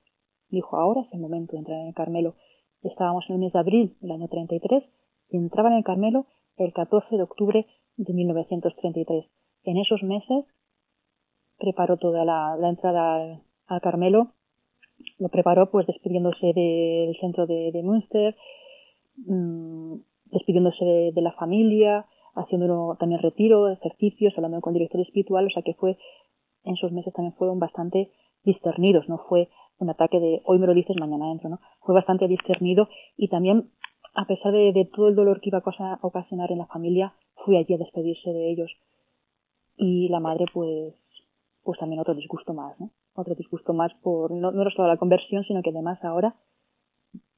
Dijo, ahora es el momento de entrar en el Carmelo. Estábamos en el mes de abril del año 33 y entraba en el Carmelo el 14 de octubre de 1933. En esos meses preparó toda la, entrada al, Carmelo, lo preparó pues despidiéndose del centro de, de Münster, mmm, despidiéndose de, la familia, haciendo también retiro, ejercicios, hablando con el director espiritual, o sea que fue, en esos meses también fueron bastante discernidos, no fue un ataque de hoy me lo dices, mañana entro, ¿no? Fue bastante discernido y también a pesar de, todo el dolor que iba a ocasionar en la familia, fui allí a despedirse de ellos. Y la madre, pues, pues también otro disgusto más, ¿no? Otro disgusto más por, no, no solo la conversión, sino que además ahora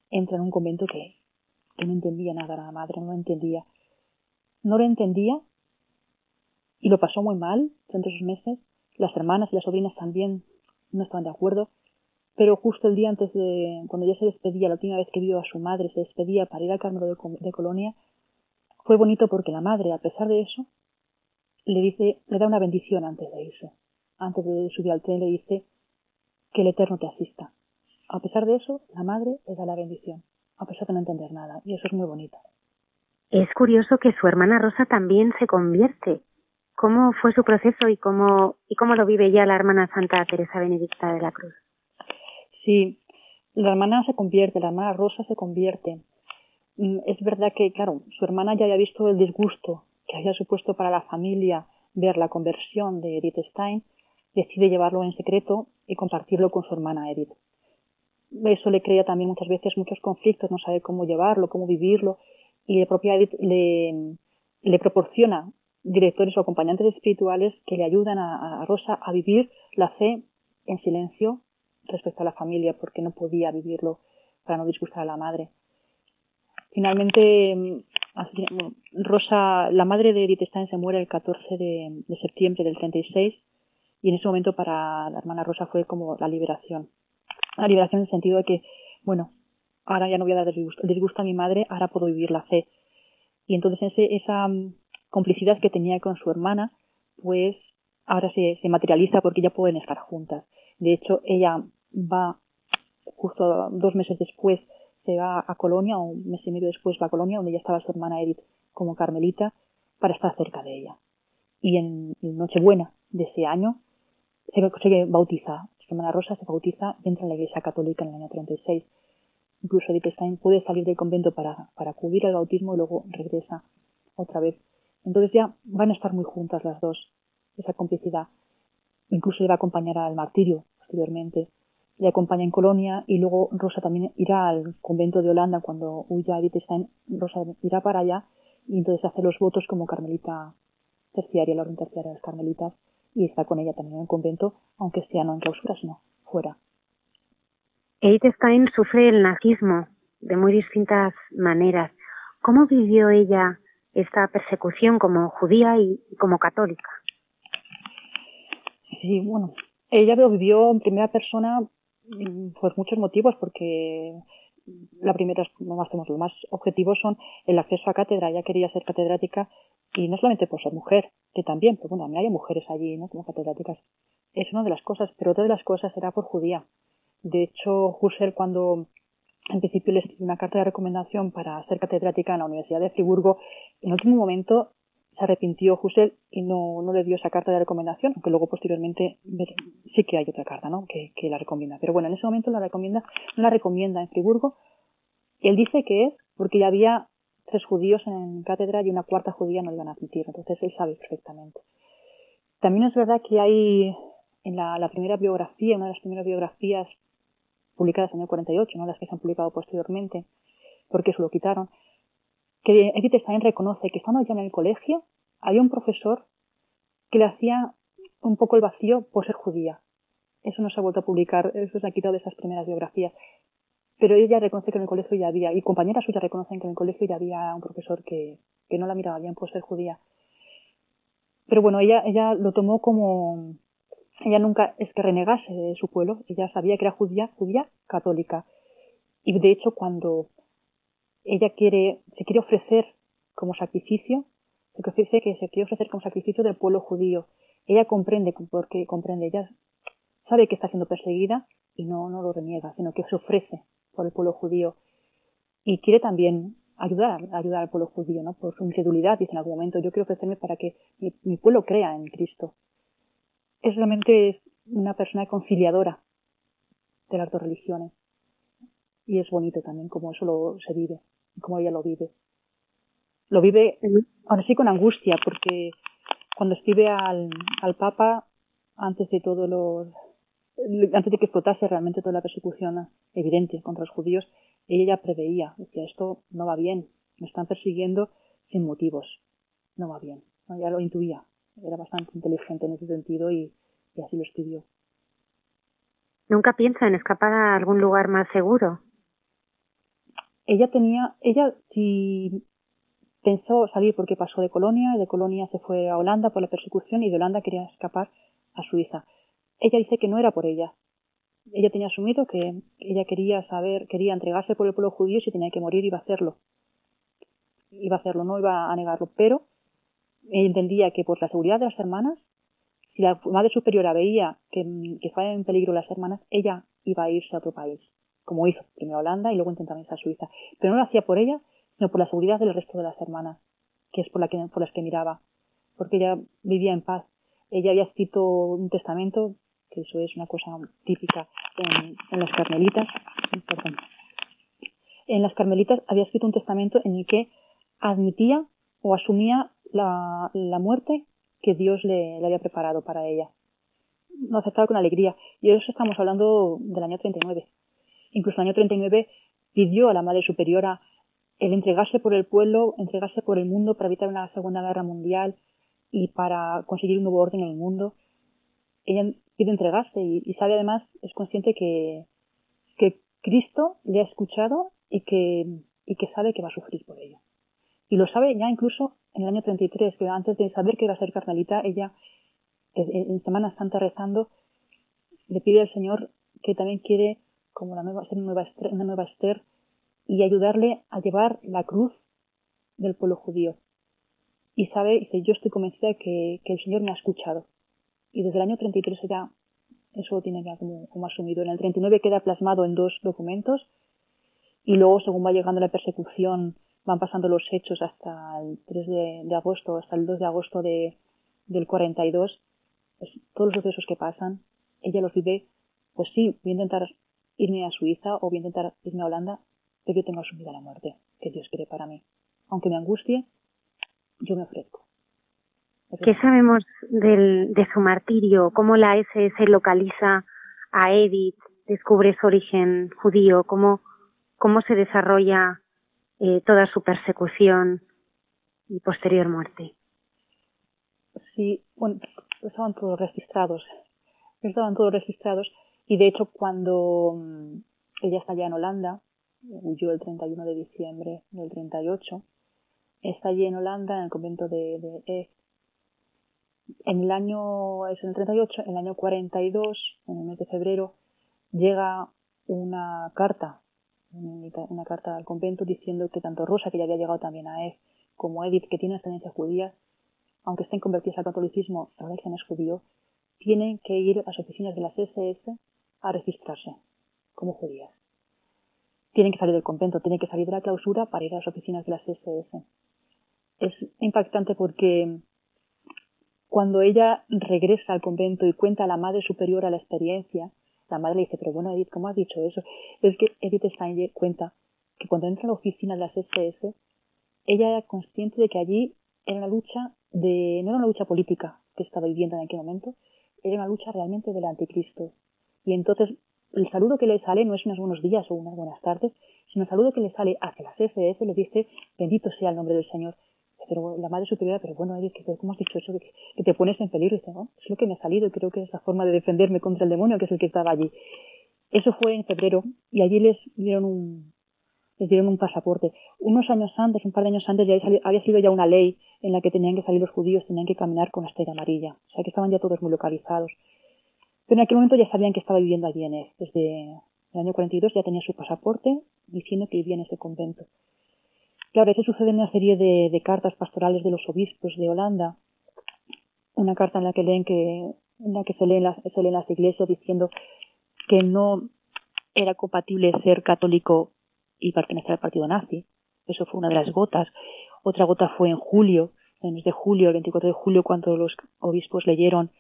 entra en un convento que, que no entendía nada la madre, no entendía. No lo entendía y lo pasó muy mal durante esos meses. Las hermanas y las sobrinas también no estaban de acuerdo pero justo el día antes de, cuando ya se despedía, la última vez que vio a su madre, se despedía para ir al Carmelo de, Colonia, fue bonito porque la madre, a pesar de eso, le dice, le da una bendición antes de irse. Antes de subir al tren le dice que el Eterno te asista. A pesar de eso, la madre le da la bendición, a pesar de no entender nada, y eso es muy bonito. Es curioso que su hermana Rosa también se convierte. ¿Cómo fue su proceso y cómo, y cómo lo vive ya la hermana Santa Teresa Benedicta de la Cruz? Sí, la hermana se convierte, la hermana Rosa se convierte. Mm, es verdad que, claro, su hermana ya había visto el disgusto que había supuesto para la familia ver la conversión de Edith Stein, decide llevarlo en secreto y compartirlo con su hermana Edith. Eso le crea también muchas veces muchos conflictos, no sabe cómo llevarlo, cómo vivirlo, y la propia Edith le, proporciona directores o acompañantes espirituales que le ayudan a Rosa a vivir la fe en silencio respecto a la familia, porque no podía vivirlo para no disgustar a la madre. Finalmente, mm, Rosa, la madre de Edith Stein, se muere el 14 de, septiembre del 36 y en ese momento para la hermana Rosa fue como la liberación. La liberación en el sentido de que, bueno, ahora ya no voy a dar disgusto, a mi madre, ahora puedo vivir la fe. Y entonces esa mm, complicidad que tenía con su hermana, pues ahora se, se materializa porque ya pueden estar juntas. De hecho, ella va justo dos meses después se va a Colonia, o un mes y medio después va a Colonia, donde ya estaba su hermana Edith como carmelita, para estar cerca de ella. Y en Nochebuena de ese año se, se bautiza, su hermana Rosa se bautiza, entra en la iglesia católica en el año 36. Incluso Edith Stein puede salir del convento para, para acudir al bautismo y luego regresa otra vez. Entonces ya van a estar muy juntas las dos, esa complicidad. Incluso le va a acompañar al martirio posteriormente le acompaña en Colonia y luego Rosa también irá al convento de Holanda cuando huya Edith Stein, Rosa irá para allá y entonces hace los votos como carmelita terciaria, la orden terciaria de las carmelitas y está con ella también en el convento, aunque sea no en clausura, sino fuera. Edith Stein sufre el nazismo de muy distintas maneras. ¿Cómo vivió ella esta persecución como judía y como católica? Sí, bueno, ella lo vivió en primera persona pues muchos motivos, porque la primera, más, los más objetivos son el acceso a cátedra. Ella quería ser catedrática y no solamente por ser mujer, que también, pero bueno, hay mujeres allí, ¿no? Como catedráticas. Es una de las cosas, pero otra de las cosas era por judía. De hecho, Husserl cuando en principio le escribió una carta de recomendación para ser catedrática en la Universidad de Friburgo, en último momento se arrepintió Husserl y no, no le dio esa carta de recomendación, aunque luego posteriormente sí que hay otra carta, ¿no? Que, que la recomienda. Pero bueno, en ese momento la recomienda, no la recomienda en Friburgo. Él dice que es porque ya había tres judíos en cátedra y una cuarta judía no iban a admitir. Entonces él sabe perfectamente. También es verdad que hay en la, primera biografía, una de las primeras biografías publicadas en el 48, no las que se han publicado posteriormente, porque eso lo quitaron, que Edith Stein reconoce que estando ya en el colegio, había un profesor que le hacía un poco el vacío por ser judía. Eso no se ha vuelto a publicar, eso se ha quitado de esas primeras biografías. Pero ella reconoce que en el colegio ya había, y compañeras suyas reconocen que en el colegio ya había un profesor que, que no la miraba bien por ser judía. Pero bueno, ella, ella lo tomó como, ella nunca es que renegase de su pueblo, ella sabía que era judía, judía católica. Y de hecho, cuando ella quiere, se quiere ofrecer como sacrificio, se ofrece que se quiere ofrecer como sacrificio del pueblo judío. Ella comprende, porque comprende, ella sabe que está siendo perseguida y no, no lo reniega, sino que se ofrece por el pueblo judío. Y quiere también ayudar, ayudar al pueblo judío, ¿no? Por su incredulidad, dice en algún momento, yo quiero ofrecerme para que mi, mi pueblo crea en Cristo. Es realmente una persona conciliadora de las dos religiones. Y es bonito también como eso lo, se vive como ella lo vive. Lo vive, ahora sí, con angustia, porque cuando escribe al, al Papa, antes de todo los, antes de que explotase realmente toda la persecución evidente contra los judíos, ella ya preveía, decía, esto no va bien, me están persiguiendo sin motivos, no va bien. Ya lo intuía, era bastante inteligente en ese sentido y, y así lo escribió. ¿Nunca piensa en escapar a algún lugar más seguro? Ella tenía, ella si pensó salir porque pasó de Colonia, de Colonia se fue a Holanda por la persecución y de Holanda quería escapar a Suiza. Ella dice que no era por ella. Ella tenía asumido que ella quería saber, quería entregarse por el pueblo judío si tenía que morir iba a hacerlo. Iba a hacerlo, no iba a negarlo, pero entendía que por la seguridad de las hermanas, si la madre superiora veía que, que en peligro las hermanas, ella iba a irse a otro país como hizo primero Holanda y luego irse a Suiza. Pero no lo hacía por ella, sino por la seguridad del resto de las hermanas, que es por, la que, las que miraba, porque ella vivía en paz. Ella había escrito un testamento, que eso es una cosa típica en, las carmelitas, perdón. En las carmelitas había escrito un testamento en el que admitía o asumía la, la muerte que Dios le, le, había preparado para ella. Lo aceptaba con alegría. Y eso estamos hablando del año 39. Incluso en el año 39 pidió a la Madre Superiora el entregarse por el pueblo, entregarse por el mundo para evitar una Segunda Guerra Mundial y para conseguir un nuevo orden en el mundo. Ella pide entregarse y, sabe además, es consciente que, que Cristo le ha escuchado y que, y que sabe que va a sufrir por ello. Y lo sabe ya incluso en el año 33, que antes de saber que iba a ser carmelita, ella en Semana Santa rezando le pide al Señor que también quiere como la nueva, ser una nueva, Esther, una nueva Esther y ayudarle a llevar la cruz del pueblo judío. Y sabe, dice, yo estoy convencida que, que el Señor me ha escuchado. Y desde el año 33 ella eso lo tiene ya como, como asumido. En el 39 queda plasmado en dos documentos y luego, según va llegando la persecución, van pasando los hechos hasta el 3 de, de agosto, hasta el 2 de agosto de, del 42, pues, todos los sucesos que pasan, ella los vive, pues sí, voy a intentar irme a Suiza o voy a intentar irme a Holanda, pero yo tengo asumida la muerte que Dios quiere para mí. Aunque me angustie, yo me ofrezco. ¿Qué sabemos del, de su martirio? ¿Cómo la SS localiza a Edith? ¿Descubre su origen judío? ¿Cómo, cómo se desarrolla eh, toda su persecución y posterior muerte? Sí, bueno, estaban todos registrados. Estaban todos registrados y de hecho cuando mm, ella está ya en Holanda, huyó el 31 de diciembre del 38, está allí en Holanda, en el convento de, de En el año, es en el 38, en el año 42, en el mes de febrero, llega una carta, una carta al convento diciendo que tanto Rosa, que ya había llegado también a Ef, como Edith, que tiene ascendencia judía, aunque estén convertidas al catolicismo, la religión es judío, tienen que ir a las oficinas de las SS a registrarse como judías. Tienen que salir del convento, tienen que salir de la clausura para ir a las oficinas de las SS. Es impactante porque cuando ella regresa al convento y cuenta a la madre superior a la experiencia, la madre le dice, pero bueno, Edith, ¿cómo has dicho eso? Es que Edith Stein cuenta que cuando entra a la oficina de las SS, ella era consciente de que allí era una lucha de, no era una lucha política que estaba viviendo en aquel momento, era una lucha realmente del anticristo. Y entonces el saludo que le sale no es unos buenos días o unas buenas tardes, sino el saludo que le sale hacia las SS le dice, bendito sea el nombre del Señor. Pero la madre superior, pero bueno, ¿cómo has dicho eso? Que, te pones en peligro. Dice, no, es lo que me ha salido y creo que es la forma de defenderme contra el demonio, que es el que estaba allí. Eso fue en febrero y allí les dieron un, les dieron un pasaporte. Unos años antes, un par de años antes, ya había sido ya una ley en la que tenían que salir los judíos, tenían que caminar con la estrella amarilla. O sea que estaban ya todos muy localizados. Pero en aquel momento ya sabían que estaba viviendo allí en él. Desde el año 42 ya tenía su pasaporte diciendo que vivía en ese convento. Claro, eso sucede en una serie de, de cartas pastorales de los obispos de Holanda. Una carta en la que leen que, en la que se leen las, se leen las iglesias diciendo que no era compatible ser católico y pertenecer al partido nazi. Eso fue una de las gotas. Otra gota fue en julio, en el mes de julio, el 24 de julio, cuando los obispos leyeron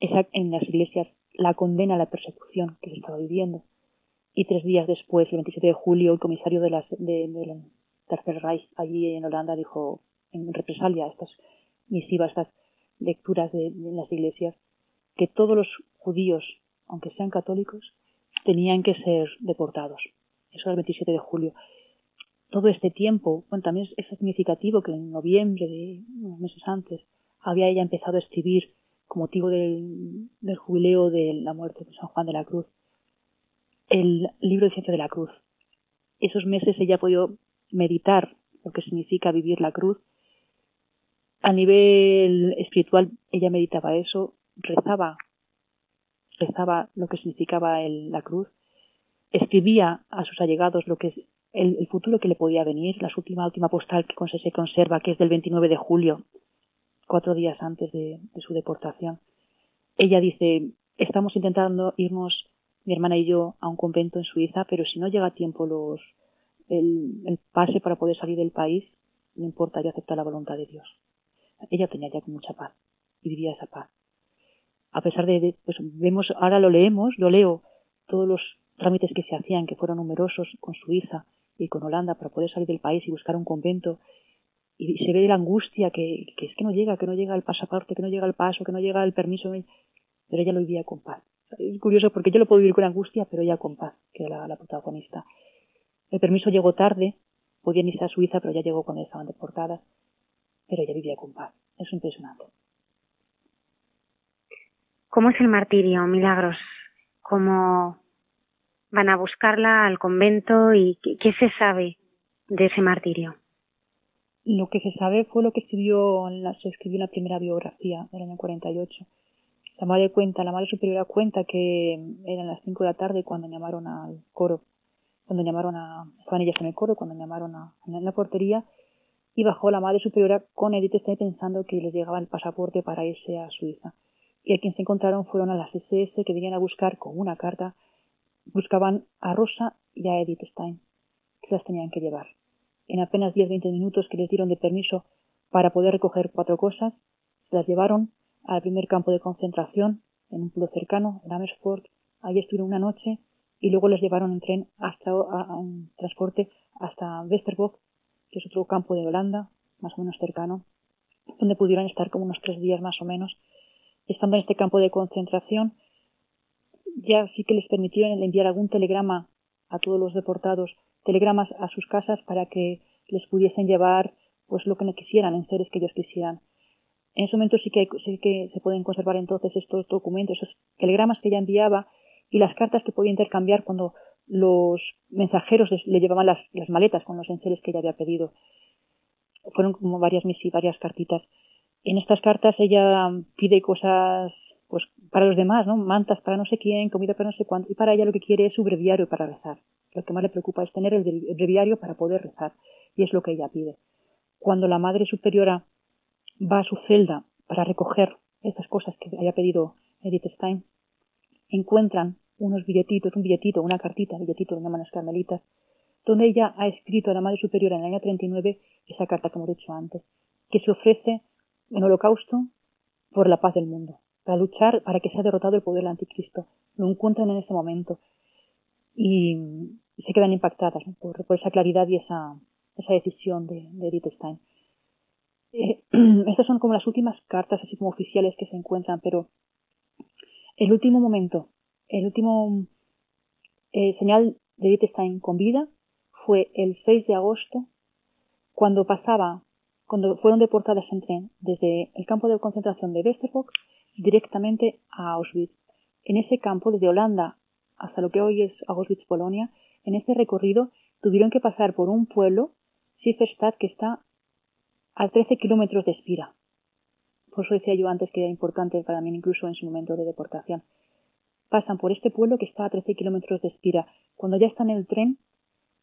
esa, en las iglesias la condena a la persecución que se estaba viviendo. Y tres días después, el 27 de julio, el comisario de, las, de, Tercer Reich allí en Holanda dijo, en represalia a estas misivas, estas lecturas de, las iglesias, que todos los judíos, aunque sean católicos, tenían que ser deportados. Eso el 27 de julio. Todo este tiempo, bueno, también es, significativo que en noviembre, unos meses antes, había ella empezado a escribir con motivo del, del jubileo de la muerte de San Juan de la Cruz, el libro de ciencia de la cruz. Esos meses ella ha podido meditar lo que significa vivir la cruz. A nivel espiritual ella meditaba eso, rezaba, rezaba lo que significaba el, la cruz, escribía a sus allegados lo que es el, futuro que le podía venir, la última última postal que se conserva, que es del 29 de julio, cuatro días antes de, de su deportación. Ella dice, estamos intentando irnos, mi hermana y yo, a un convento en Suiza, pero si no llega a tiempo los, el, pase para poder salir del país, no importa, yo aceptar la voluntad de Dios. Ella tenía ya mucha paz y vivía esa paz. A pesar de, pues vemos, ahora lo leemos, lo leo, todos los trámites que se hacían, que fueron numerosos con Suiza y con Holanda para poder salir del país y buscar un convento, y se ve la angustia que, que es que no llega, que no llega el pasaporte, que no llega el paso, que no llega el permiso, pero ella lo vivía con paz. Es curioso porque yo lo puedo vivir con angustia, pero ella con paz, que era la, protagonista. El permiso llegó tarde, podían irse a Suiza, pero ya llegó cuando estaban deportadas, pero ella vivía con paz. Es impresionante. ¿Cómo es el martirio, Milagros? ¿Cómo van a buscarla al convento y qué se sabe de ese martirio? Lo que se sabe fue lo que escribió la, se escribió en la primera biografía del año 48. La madre cuenta, la madre superiora cuenta que eran las 5 de la tarde cuando llamaron al coro, cuando llamaron a, estaban ellas en el coro, cuando llamaron a, la portería, y bajó la madre superiora con Edith Stein pensando que les llegaba el pasaporte para irse a Suiza. Y a quien se encontraron fueron a las SS que venían a buscar con una carta, buscaban a Rosa y a Edith Stein, que las tenían que llevar en apenas 10-20 minutos que les dieron de permiso para poder recoger cuatro cosas, se las llevaron al primer campo de concentración en un pueblo cercano, en Amersfoort. Allí estuvieron una noche y luego les llevaron en tren hasta en transporte hasta Westerbork, que es otro campo de Holanda, más o menos cercano, donde pudieron estar como unos tres días más o menos. Estando en este campo de concentración, ya sí que les permitieron enviar algún telegrama a todos los deportados telegramas a sus casas para que les pudiesen llevar pues lo que quisieran, en seres que ellos quisieran. En ese momento sí que, que se pueden conservar entonces estos documentos, esos telegramas que ella enviaba y las cartas que podía intercambiar cuando los mensajeros le llevaban las, maletas con los enseres que ella había pedido. Fueron como varias misivas, varias cartitas. En estas cartas ella pide cosas pues para los demás, ¿no? Mantas para no sé quién, comida para no sé cuánto, y para ella lo que quiere es su breviario para rezar. Lo que más le preocupa es tener el breviario para poder rezar, y es lo que ella pide. Cuando la Madre Superiora va a su celda para recoger estas cosas que haya pedido Edith Stein, encuentran unos billetitos, un billetito, una cartita, billetito lo llaman las carmelitas, donde ella ha escrito a la Madre Superiora en el año 39 esa carta que hemos dicho antes, que se ofrece en holocausto por la paz del mundo para luchar para que sea derrotado el poder del anticristo. Lo encuentran en ese momento y se quedan impactadas por, esa claridad y esa, esa decisión de, Edith Stein. Eh, estas son como las últimas cartas así como oficiales que se encuentran, pero el último momento, el último eh, señal de Edith Stein con vida fue el 6 de agosto, cuando pasaba, cuando fueron deportadas en tren desde el campo de concentración de Westerbork directamente a Auschwitz. En ese campo, desde Holanda hasta lo que hoy es Auschwitz, Polonia, en este recorrido tuvieron que pasar por un pueblo, Sieferstadt, que está a 13 kilómetros de Espira. Por eso decía yo antes que era importante para mí incluso en su momento de deportación. Pasan por este pueblo que está a 13 kilómetros de Espira. Cuando ya están en el tren,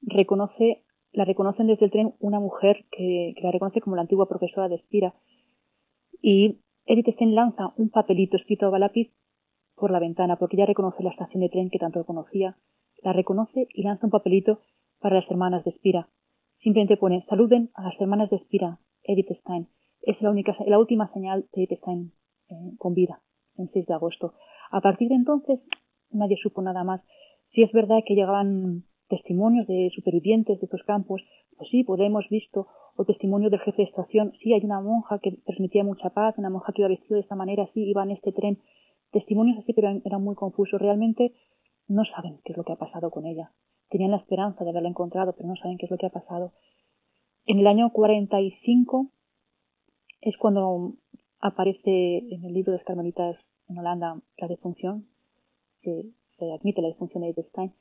reconoce, la reconocen desde el tren una mujer que, que la reconoce como la antigua profesora de Espira. Y Edith Stein lanza un papelito escrito a lápiz por la ventana porque ya reconoce la estación de tren que tanto conocía, la reconoce y lanza un papelito para las hermanas de Espira. Simplemente pone saluden a las hermanas de Espira, Edith Stein. Es la única, la última señal de Edith Stein eh, con vida, en 6 de agosto. A partir de entonces nadie supo nada más. Si es verdad que llegaban testimonios de supervivientes de estos campos, sí, pues hemos visto, o testimonio del jefe de estación, sí, hay una monja que transmitía mucha paz, una monja que iba vestida de esta manera, sí, iba en este tren, testimonios así, pero eran muy confusos, realmente no saben qué es lo que ha pasado con ella. Tenían la esperanza de haberla encontrado, pero no saben qué es lo que ha pasado. En el año 45 es cuando aparece en el libro de las Carmelitas en Holanda la defunción, se, se admite la defunción de Edith Stein,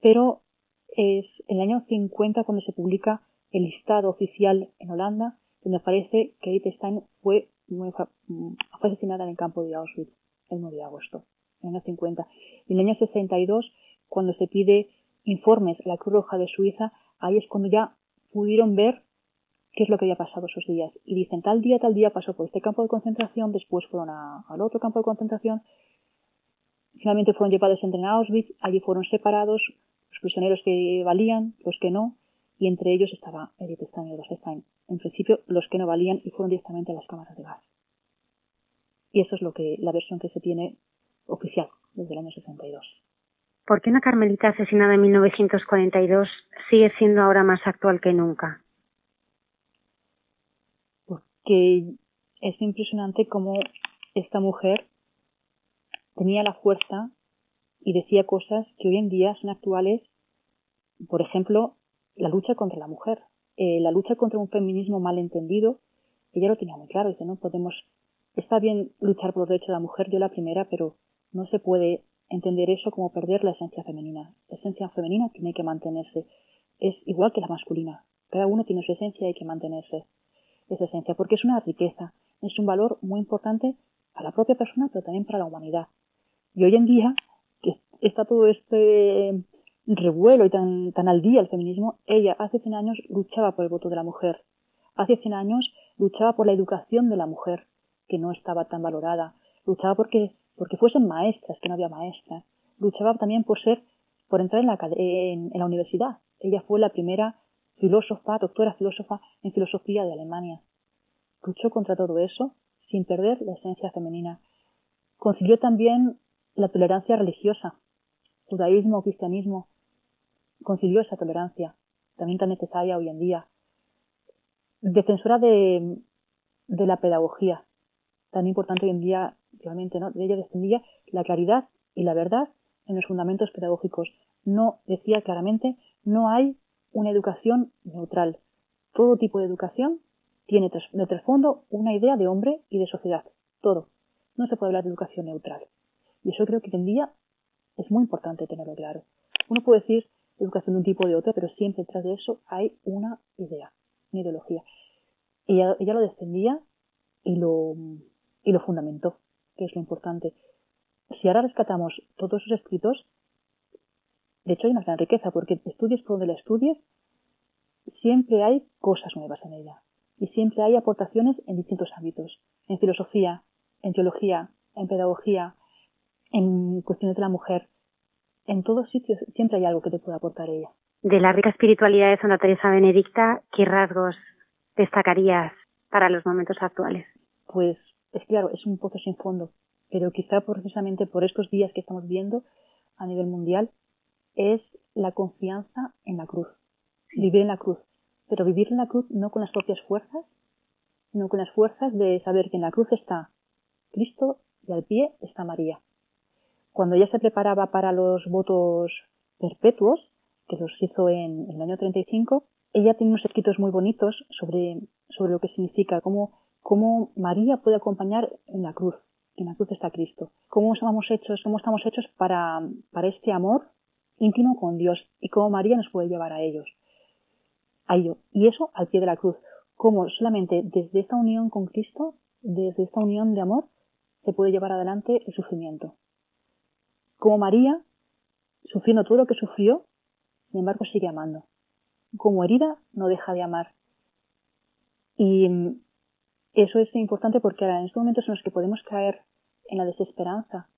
pero es en el año 50 cuando se publica el listado oficial en Holanda, donde aparece que Edith Stein fue, asesinada en el campo de Auschwitz el 9 de agosto, en el año 50. Y en el año 62, cuando se pide informes a la Cruz Roja de Suiza, ahí es cuando ya pudieron ver qué es lo que había pasado esos días. Y dicen, tal día, tal día pasó por este campo de concentración, después fueron al otro campo de concentración, finalmente fueron llevados en tren a Auschwitz, allí fueron separados, los prisioneros que valían, los que no, y entre ellos estaba Edith Stein y Stein. En principio, los que no valían y fueron directamente a las cámaras de gas. Y eso es lo que, la versión que se tiene oficial desde el año 62. ¿Por qué una carmelita asesinada en 1942 sigue siendo ahora más actual que nunca? Porque es impresionante cómo esta mujer tenía la fuerza y decía cosas que hoy en día son actuales. Por ejemplo, la lucha contra la mujer, eh, la lucha contra un feminismo mal entendido. Ella lo tenía muy claro, dice, no podemos, está bien luchar por los derechos de la mujer, yo la primera, pero no se puede entender eso como perder la esencia femenina. La esencia femenina tiene que mantenerse. Es igual que la masculina. Cada uno tiene su esencia y hay que mantenerse esa esencia, porque es una riqueza, es un valor muy importante para la propia persona, pero también para la humanidad. Y hoy en día, está todo este revuelo y tan, tan al día el feminismo, ella hace 100 años luchaba por el voto de la mujer. Hace 100 años luchaba por la educación de la mujer, que no estaba tan valorada. Luchaba porque, porque fuesen maestras, que no había maestras. Luchaba también por ser, por entrar en la, en, en la universidad. Ella fue la primera filósofa, doctora filósofa en filosofía de Alemania. Luchó contra todo eso sin perder la esencia femenina. Consiguió también la tolerancia religiosa, judaísmo, cristianismo, consiguió esa tolerancia, también tan necesaria hoy en día. Defensora de, de la pedagogía, tan importante hoy en día, realmente, ¿no? Ella defendía la claridad y la verdad en los fundamentos pedagógicos. No decía claramente, no hay una educación neutral. Todo tipo de educación tiene de trasfondo una idea de hombre y de sociedad. Todo. No se puede hablar de educación neutral. Y eso creo que hoy en día es muy importante tenerlo claro. Uno puede decir educación de un tipo o de otro, pero siempre detrás de eso hay una idea, una ideología. Ella, ella lo defendía y lo, y lo fundamentó, que es lo importante. Si ahora rescatamos todos sus escritos, de hecho hay una gran riqueza, porque estudies por donde la estudies, siempre hay cosas nuevas en ella. Y siempre hay aportaciones en distintos ámbitos. En filosofía, en teología, en pedagogía, en cuestiones de la mujer, en todos sitios siempre hay algo que te pueda aportar ella. De la rica espiritualidad de Santa Teresa Benedicta, ¿qué rasgos destacarías para los momentos actuales? Pues es claro, es un pozo sin fondo, pero quizá precisamente por estos días que estamos viendo a nivel mundial es la confianza en la cruz, vivir en la cruz, pero vivir en la cruz no con las propias fuerzas, sino con las fuerzas de saber que en la cruz está Cristo y al pie está María cuando ella se preparaba para los votos perpetuos, que los hizo en, el año 35, ella tiene unos escritos muy bonitos sobre, sobre lo que significa, cómo, cómo María puede acompañar en la cruz, en la cruz está Cristo, cómo estamos hechos, cómo estamos hechos para, para este amor íntimo con Dios y cómo María nos puede llevar a ellos, a ello. Y eso al pie de la cruz, cómo solamente desde esta unión con Cristo, desde esta unión de amor, se puede llevar adelante el sufrimiento como María, sufriendo todo lo que sufrió, sin embargo sigue amando. Como herida, no deja de amar. Y mm, eso es importante porque ahora en estos momentos en los que podemos caer en la desesperanza,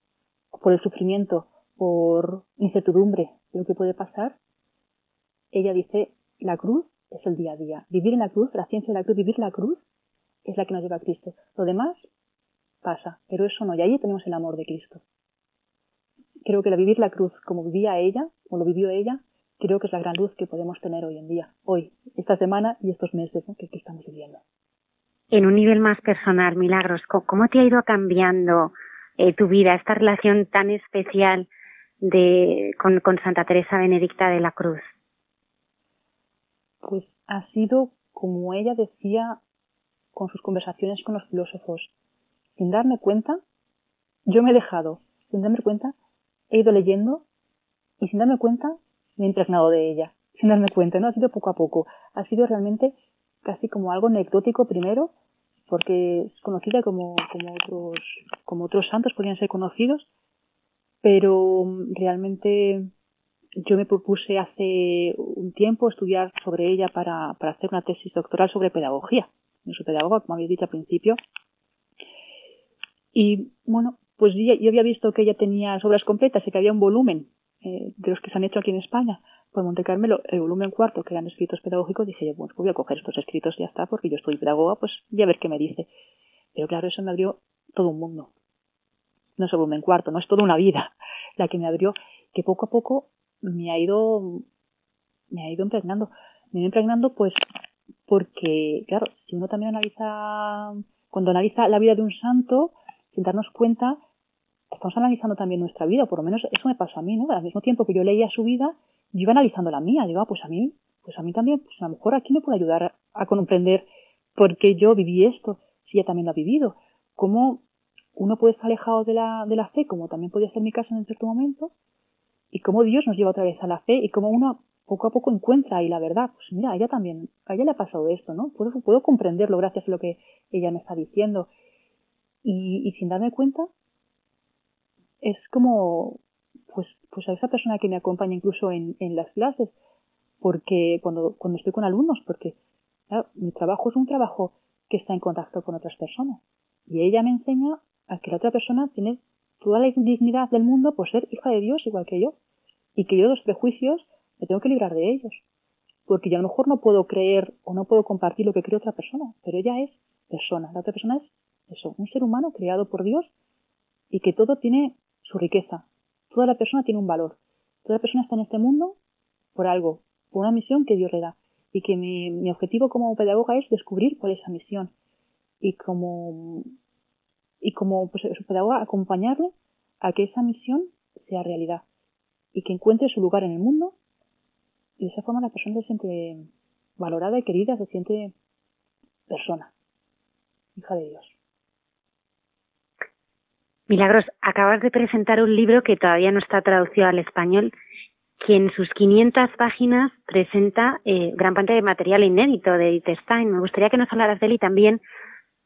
por el sufrimiento, por incertidumbre de lo que puede pasar, ella dice, la cruz es el día a día. Vivir en la cruz, la ciencia de la cruz, vivir la cruz es la que nos lleva a Cristo. Lo demás pasa, pero eso no. Y ahí tenemos el amor de Cristo creo que la vivir la cruz como vivía ella, o lo vivió ella, creo que es la gran luz que podemos tener hoy en día, hoy, esta semana y estos meses que, estamos viviendo. En un nivel más personal, Milagros, ¿cómo te ha ido cambiando eh, tu vida, esta relación tan especial de, con, con Santa Teresa Benedicta de la Cruz? Pues ha sido como ella decía con sus conversaciones con los filósofos. Sin darme cuenta, yo me he dejado, sin darme cuenta, he ido leyendo y sin darme cuenta me he impregnado de ella. Sin darme cuenta, ¿no? Ha sido poco a poco. Ha sido realmente casi como algo anecdótico primero, porque es conocida como, como otros, como otros santos podrían ser conocidos, pero realmente yo me propuse hace un tiempo estudiar sobre ella para, para hacer una tesis doctoral sobre pedagogía. No soy pedagoga, como había dicho al principio. Y bueno, pues yo, había visto que ella tenía obras completas y que había un volumen eh, de los que se han hecho aquí en España por Monte Carmelo el volumen cuarto, que eran escritos pedagógicos, dije yo, bueno, pues voy a coger estos escritos y ya está, porque yo estoy pedagoga, pues ya a ver qué me dice. Pero claro, eso me abrió todo un mundo. No es el volumen cuarto, no es toda una vida la que me abrió, que poco a poco me ha ido, me ha ido impregnando. Me ha ido impregnando pues porque, claro, si uno también analiza, cuando analiza la vida de un santo, sin darnos cuenta, estamos analizando también nuestra vida, por lo menos eso me pasó a mí, ¿no? Al mismo tiempo que yo leía su vida, yo iba analizando la mía, digo, ah, pues a mí, pues a mí también, pues a lo mejor aquí me puede ayudar a comprender por qué yo viví esto, si ella también lo ha vivido, cómo uno puede estar alejado de la, de la fe, como también podía ser mi caso en cierto momento, y cómo Dios nos lleva otra vez a la fe y cómo uno poco a poco encuentra ahí la verdad. Pues mira, a ella también, a ella le ha pasado esto, ¿no? Puedo, puedo comprenderlo gracias a lo que ella me está diciendo. Y, y sin darme cuenta, es como, pues, pues a esa persona que me acompaña incluso en, en las clases, porque cuando, cuando estoy con alumnos, porque mi trabajo es un trabajo que está en contacto con otras personas. Y ella me enseña a que la otra persona tiene toda la dignidad del mundo por ser hija de Dios igual que yo. Y que yo los prejuicios me tengo que librar de ellos. Porque yo a lo mejor no puedo creer o no puedo compartir lo que cree otra persona, pero ella es persona. La otra persona es eso, un ser humano creado por Dios y que todo tiene su riqueza. Toda la persona tiene un valor. Toda persona está en este mundo por algo, por una misión que Dios le da. Y que mi, mi objetivo como pedagoga es descubrir cuál es esa misión. Y como, y como pues, su pedagoga acompañarle a que esa misión sea realidad. Y que encuentre su lugar en el mundo. Y de esa forma la persona se siente valorada y querida, se siente persona, hija de Dios. Milagros, acabas de presentar un libro que todavía no está traducido al español, que en sus 500 páginas presenta eh, gran parte de material inédito de Edith Stein. Me gustaría que nos hablaras de él y también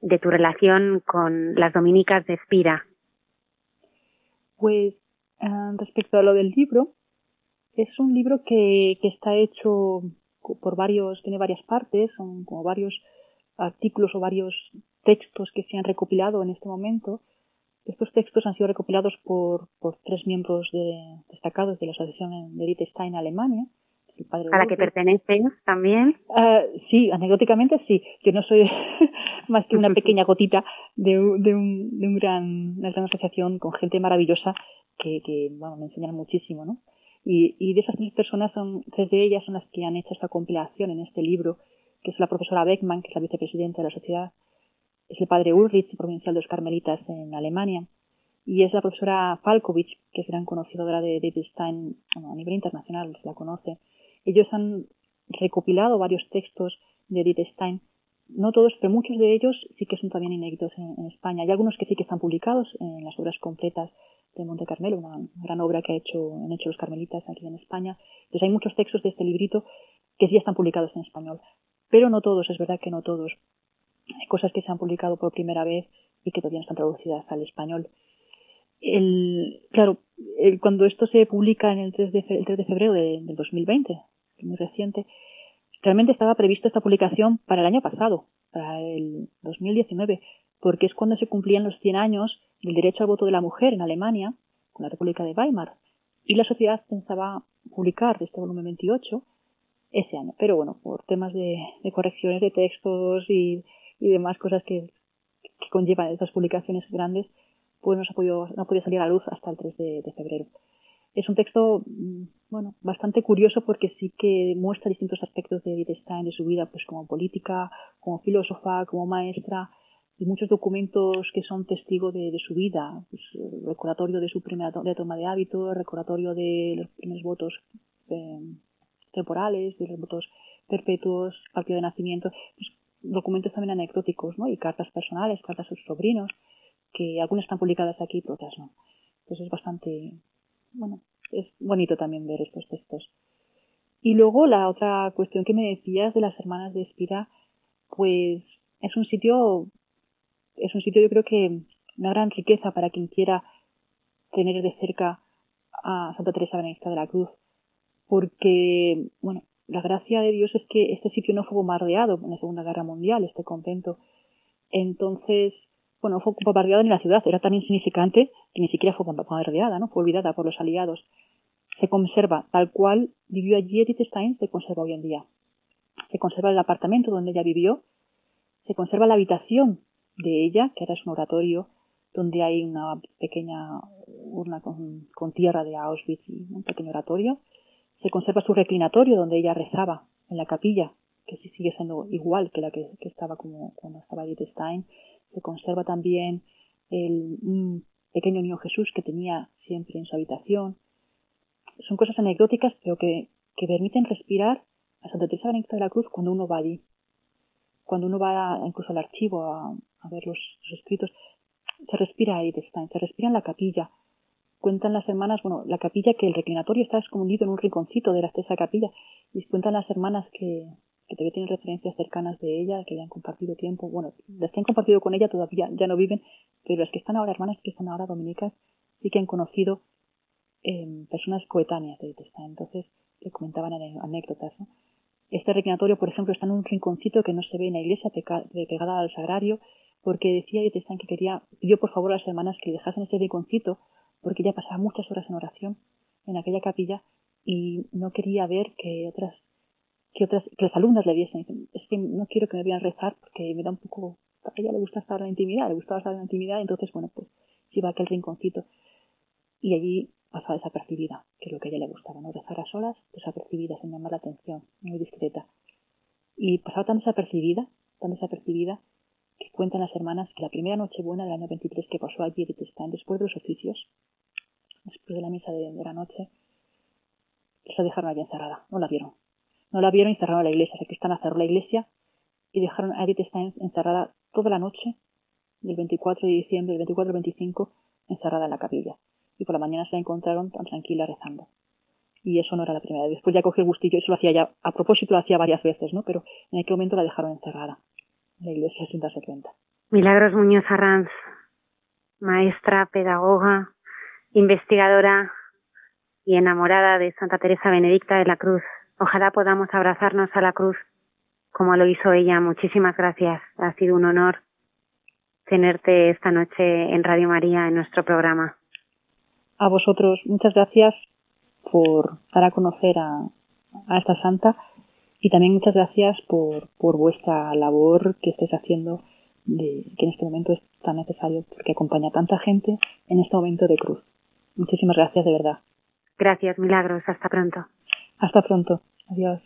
de tu relación con las dominicas de Espira. Pues uh, respecto a lo del libro, es un libro que está hecho por varios, tiene varias partes, son como varios artículos o varios textos que se han recopilado en este momento estos textos han sido recopilados por, por tres miembros de, destacados de la Asociación de Edith Stein Alemania. El padre ¿A la que pertenecen también? Uh, sí, anecdóticamente sí. Yo no soy más que una pequeña gotita de, de, un, de un gran, una gran asociación con gente maravillosa que, que bueno, me enseñan muchísimo, ¿no? Y, y de esas tres personas, son, tres de ellas son las que han hecho esta compilación en este libro, que es la profesora Beckman, que es la vicepresidenta de la sociedad, es el padre Ulrich, provincial de los Carmelitas en Alemania, y es la profesora Falkovich, que es gran conocedora de David Stein a nivel internacional, se la conoce. Ellos han recopilado varios textos de Edith Stein, no todos, pero muchos de ellos sí que son también inéditos en, España. Hay algunos que sí que están publicados en las obras completas de Monte Carmelo, una gran obra que ha hecho, han hecho los carmelitas aquí en España. Entonces hay muchos textos de este librito que sí están publicados en español, pero no todos, es verdad que no todos. Hay cosas que se han publicado por primera vez y que todavía no están traducidas al español. El, claro, cuando esto se publica en el 3 de, el 3 de febrero de, del 2020, muy reciente, realmente estaba previsto esta publicación para el año pasado, para el 2019, porque es cuando se cumplían los 100 años del derecho al voto de la mujer en Alemania, con la República de Weimar, y la sociedad pensaba publicar este volumen 28 ese año. Pero bueno, por temas de, de correcciones de textos y y demás cosas que, que conllevan estas publicaciones grandes, pues no, ha podido, no ha podido salir a luz hasta el 3 de, febrero. Es un texto, mm, bueno, bastante curioso porque sí que muestra distintos aspectos de Edith Stein, de su vida, pues como política, como filósofa, como maestra, y muchos documentos que son testigos de, su vida, pues, recordatorio de su primera toma de hábito, recordatorio de los primeros votos eh, temporales, de los votos perpetuos, partido de nacimiento, pues, documentos también anecdóticos, ¿no? Y cartas personales, cartas a sus sobrinos, que algunas están publicadas aquí y otras no. Entonces es bastante, bueno, es bonito también ver estos textos. Y luego la otra cuestión que me decías de las hermanas de Espira, pues es un sitio, es un sitio yo creo que una gran riqueza para quien quiera tener de cerca a Santa Teresa Benedicta de la Cruz, porque, bueno, la gracia de Dios es que este sitio no fue bombardeado en la Segunda Guerra Mundial, este convento. Entonces, bueno, fue bombardeado en la ciudad, era tan insignificante que ni siquiera fue bombardeada, ¿no? Fue olvidada por los aliados. se conserva tal cual vivió allí Edith Stein, se conserva hoy en día. Se conserva el apartamento donde ella vivió, se conserva la habitación de ella, que ahora es un oratorio, donde hay una pequeña urna con, tierra de Auschwitz y un pequeño oratorio. Se conserva su reclinatorio donde ella rezaba en la capilla, que sí sigue siendo igual que la que, estaba como cuando estaba Edith Stein. Se conserva también el pequeño niño Jesús que tenía siempre en su habitación. Son cosas anecdóticas, pero que, que permiten respirar a Santa Teresa Benedicta de la Cruz cuando uno va allí. Cuando uno va incluso al archivo a, ver los, escritos, se respira ahí Stein, se respira en la capilla. Cuentan las hermanas, bueno, la capilla que el reclinatorio está escondido en un rinconcito de esa capilla, y cuentan las hermanas que, que todavía tienen referencias cercanas de ella, que ya han compartido tiempo, bueno, las que han compartido con ella todavía ya no viven, pero las que están ahora, hermanas que están ahora dominicas, sí que han conocido eh, personas coetáneas de Stein. Entonces, le comentaban anécdotas. Este reclinatorio, por ejemplo, está en un rinconcito que no se ve en la iglesia, pegada al sagrario, porque decía Stein que quería, pidió por favor a las hermanas que dejasen ese rinconcito, porque ella pasaba muchas horas en oración en aquella capilla y no quería ver que otras que otras que las alumnas le viesen. Es que no quiero que me vean rezar porque me da un poco a ella le gusta estar en la intimidad, le gustaba estar en la intimidad, entonces, bueno, pues iba a aquel rinconcito y allí pasaba desapercibida, que es lo que a ella le gustaba, ¿no? Rezar a solas, desapercibida, sin llamar la atención, muy discreta. Y pasaba tan desapercibida, tan desapercibida, que cuentan las hermanas que la primera noche buena del año 23 que pasó allí en Están, después de los oficios, después de la misa de, la noche, se dejaron allí encerrada, no la vieron. No la vieron y cerraron la iglesia, o que están a cerrar la iglesia y dejaron a Edith Stein encerrada toda la noche del 24 de diciembre, del 24 al 25, encerrada en la capilla. Y por la mañana se la encontraron tan tranquila rezando. Y eso no era la primera vez. Después ya cogió el gustillo, eso lo hacía ya, a propósito lo hacía varias veces, ¿no? Pero en aquel momento la dejaron encerrada en la iglesia sin darse cuenta. Milagros Muñoz Arranz, maestra, pedagoga, investigadora y enamorada de Santa Teresa Benedicta de la Cruz. Ojalá podamos abrazarnos a la cruz como lo hizo ella. Muchísimas gracias. Ha sido un honor tenerte esta noche en Radio María en nuestro programa. A vosotros, muchas gracias por dar a conocer a, esta santa y también muchas gracias por, por vuestra labor que estáis haciendo, de, que en este momento es tan necesario porque acompaña a tanta gente en este momento de cruz. Muchísimas gracias de verdad. Gracias, Milagros. Hasta pronto. Hasta pronto. Adiós.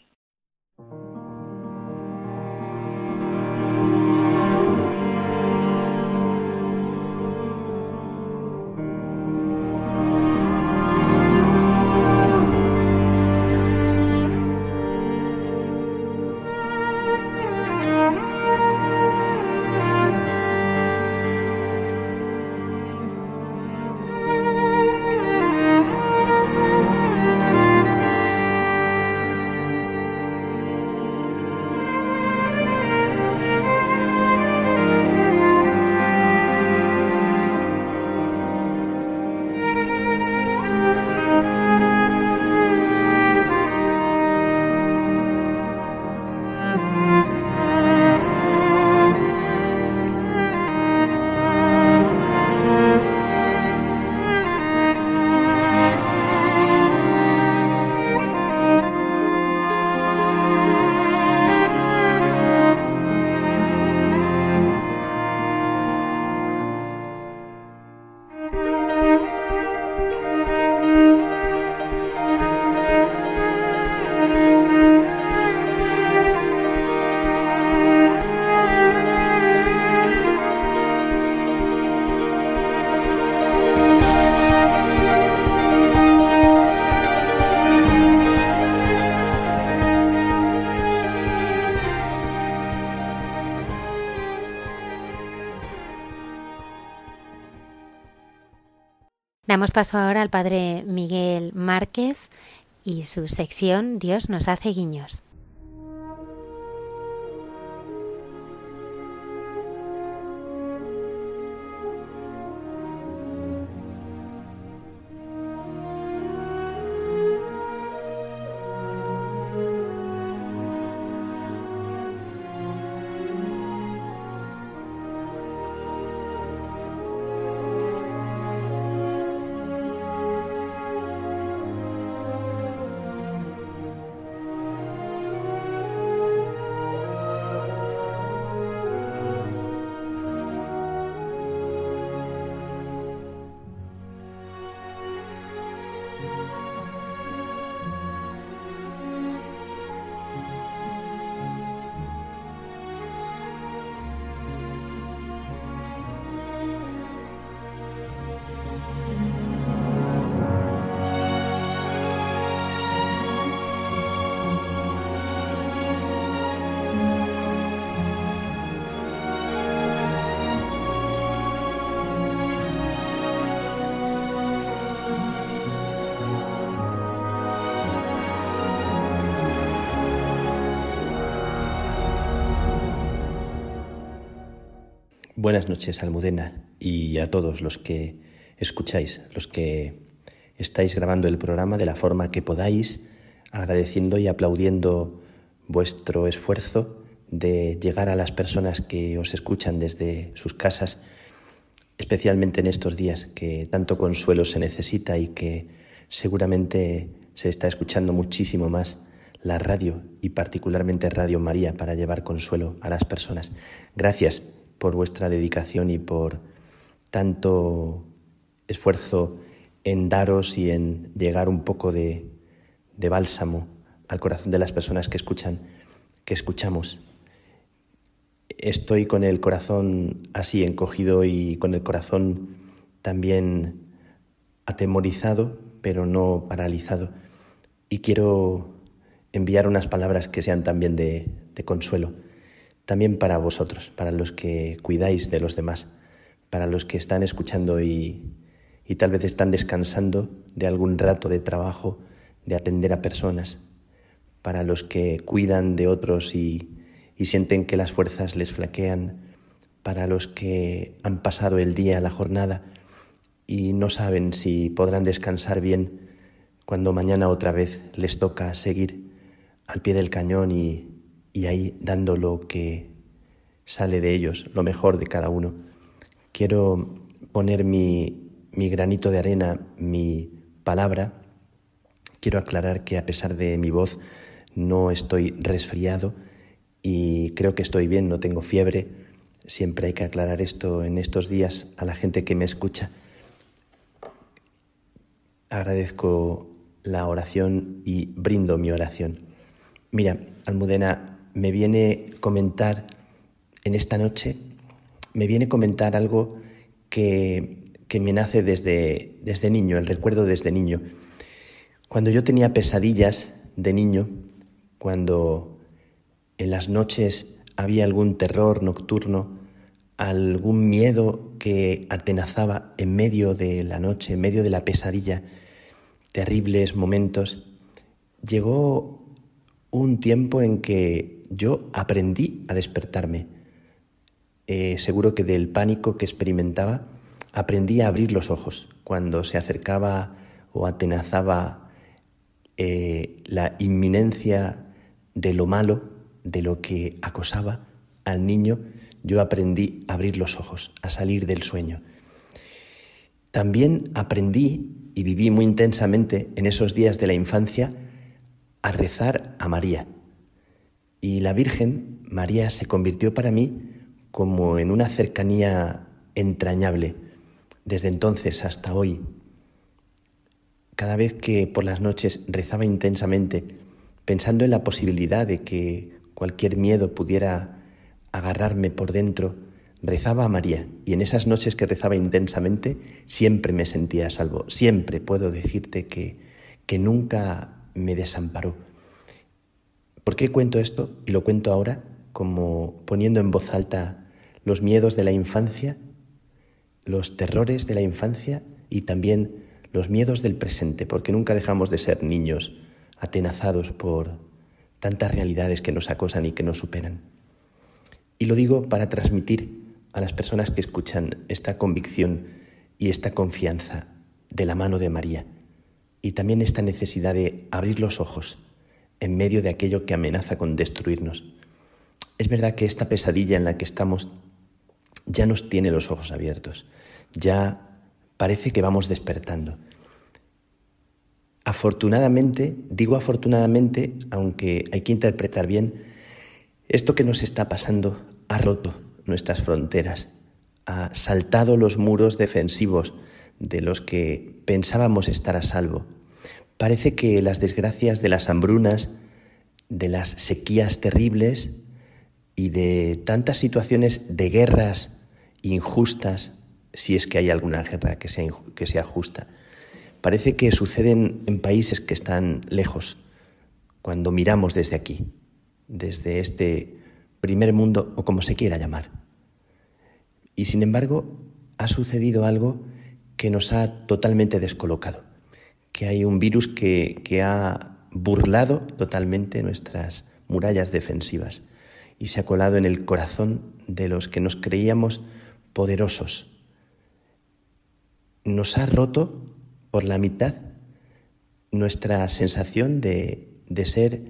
Damos paso ahora al padre Miguel Márquez y su sección Dios nos hace guiños. Buenas noches, Almudena, y a todos los que escucháis, los que estáis grabando el programa de la forma que podáis, agradeciendo y aplaudiendo vuestro esfuerzo de llegar a las personas que os escuchan desde sus casas, especialmente en estos días que tanto consuelo se necesita y que seguramente se está escuchando muchísimo más la radio y particularmente Radio María para llevar consuelo a las personas. Gracias por vuestra dedicación y por tanto esfuerzo en daros y en llegar un poco de, bálsamo al corazón de las personas que escuchan, que escuchamos. Estoy con el corazón así encogido y con el corazón también atemorizado, pero no paralizado. Y quiero enviar unas palabras que sean también de consuelo también para vosotros, para los que cuidáis de los demás, para los que están escuchando y, tal vez están descansando de algún rato de trabajo, de atender a personas, para los que cuidan de otros y, sienten que las fuerzas les flaquean, para los que han pasado el día, la jornada y no saben si podrán descansar bien cuando mañana otra vez les toca seguir al pie del cañón y, y ahí dando lo que sale de ellos, lo mejor de cada uno. Quiero poner mi, mi granito de arena, mi palabra. Quiero aclarar que a pesar de mi voz no estoy resfriado y creo que estoy bien, no tengo fiebre. Siempre hay que aclarar esto en estos días a la gente que me escucha. Agradezco la oración y brindo mi oración. Mira, Almudena, me viene comentar en esta noche, me viene comentar algo que, que me nace desde, desde niño, el recuerdo desde niño. Cuando yo tenía pesadillas de niño, cuando en las noches había algún terror nocturno, algún miedo que atenazaba en medio de la noche, en medio de la pesadilla, terribles momentos, llegó un tiempo en que yo aprendí a despertarme. Eh, seguro que del pánico que experimentaba, aprendí a abrir los ojos cuando se acercaba o atenazaba eh, la inminencia de lo malo, de lo que acosaba al niño, yo aprendí a abrir los ojos, a salir del sueño. También aprendí y viví muy intensamente en esos días de la infancia a rezar a María. Y la Virgen, María, se convirtió para mí como en una cercanía entrañable desde entonces hasta hoy. Cada vez que por las noches rezaba intensamente, pensando en la posibilidad de que cualquier miedo pudiera agarrarme por dentro, rezaba a María y en esas noches que rezaba intensamente siempre me sentía a salvo, siempre puedo decirte que, que nunca me desamparó. ¿Por qué cuento esto? Y lo cuento ahora como poniendo en voz alta los miedos de la infancia, los terrores de la infancia y también los miedos del presente, porque nunca dejamos de ser niños atenazados por tantas realidades que nos acosan y que nos superan. Y lo digo para transmitir a las personas que escuchan esta convicción y esta confianza de la mano de María y también esta necesidad de abrir los ojos en medio de aquello que amenaza con destruirnos. Es verdad que esta pesadilla en la que estamos ya nos tiene los ojos abiertos, ya parece que vamos despertando. Afortunadamente, digo afortunadamente, aunque hay que interpretar bien, esto que nos está pasando ha roto nuestras fronteras, ha saltado los muros defensivos de los que pensábamos estar a salvo Parece que las desgracias de las hambrunas, de las sequías terribles y de tantas situaciones de guerras injustas, si es que hay alguna guerra que sea, que sea justa, parece que suceden en países que están lejos, cuando miramos desde aquí, desde este primer mundo o como se quiera llamar. Y sin embargo, ha sucedido algo que nos ha totalmente descolocado que hay un virus que, ha burlado totalmente nuestras murallas defensivas y se ha colado en el corazón de los que nos creíamos poderosos. Nos ha roto por la mitad nuestra sensación de, de ser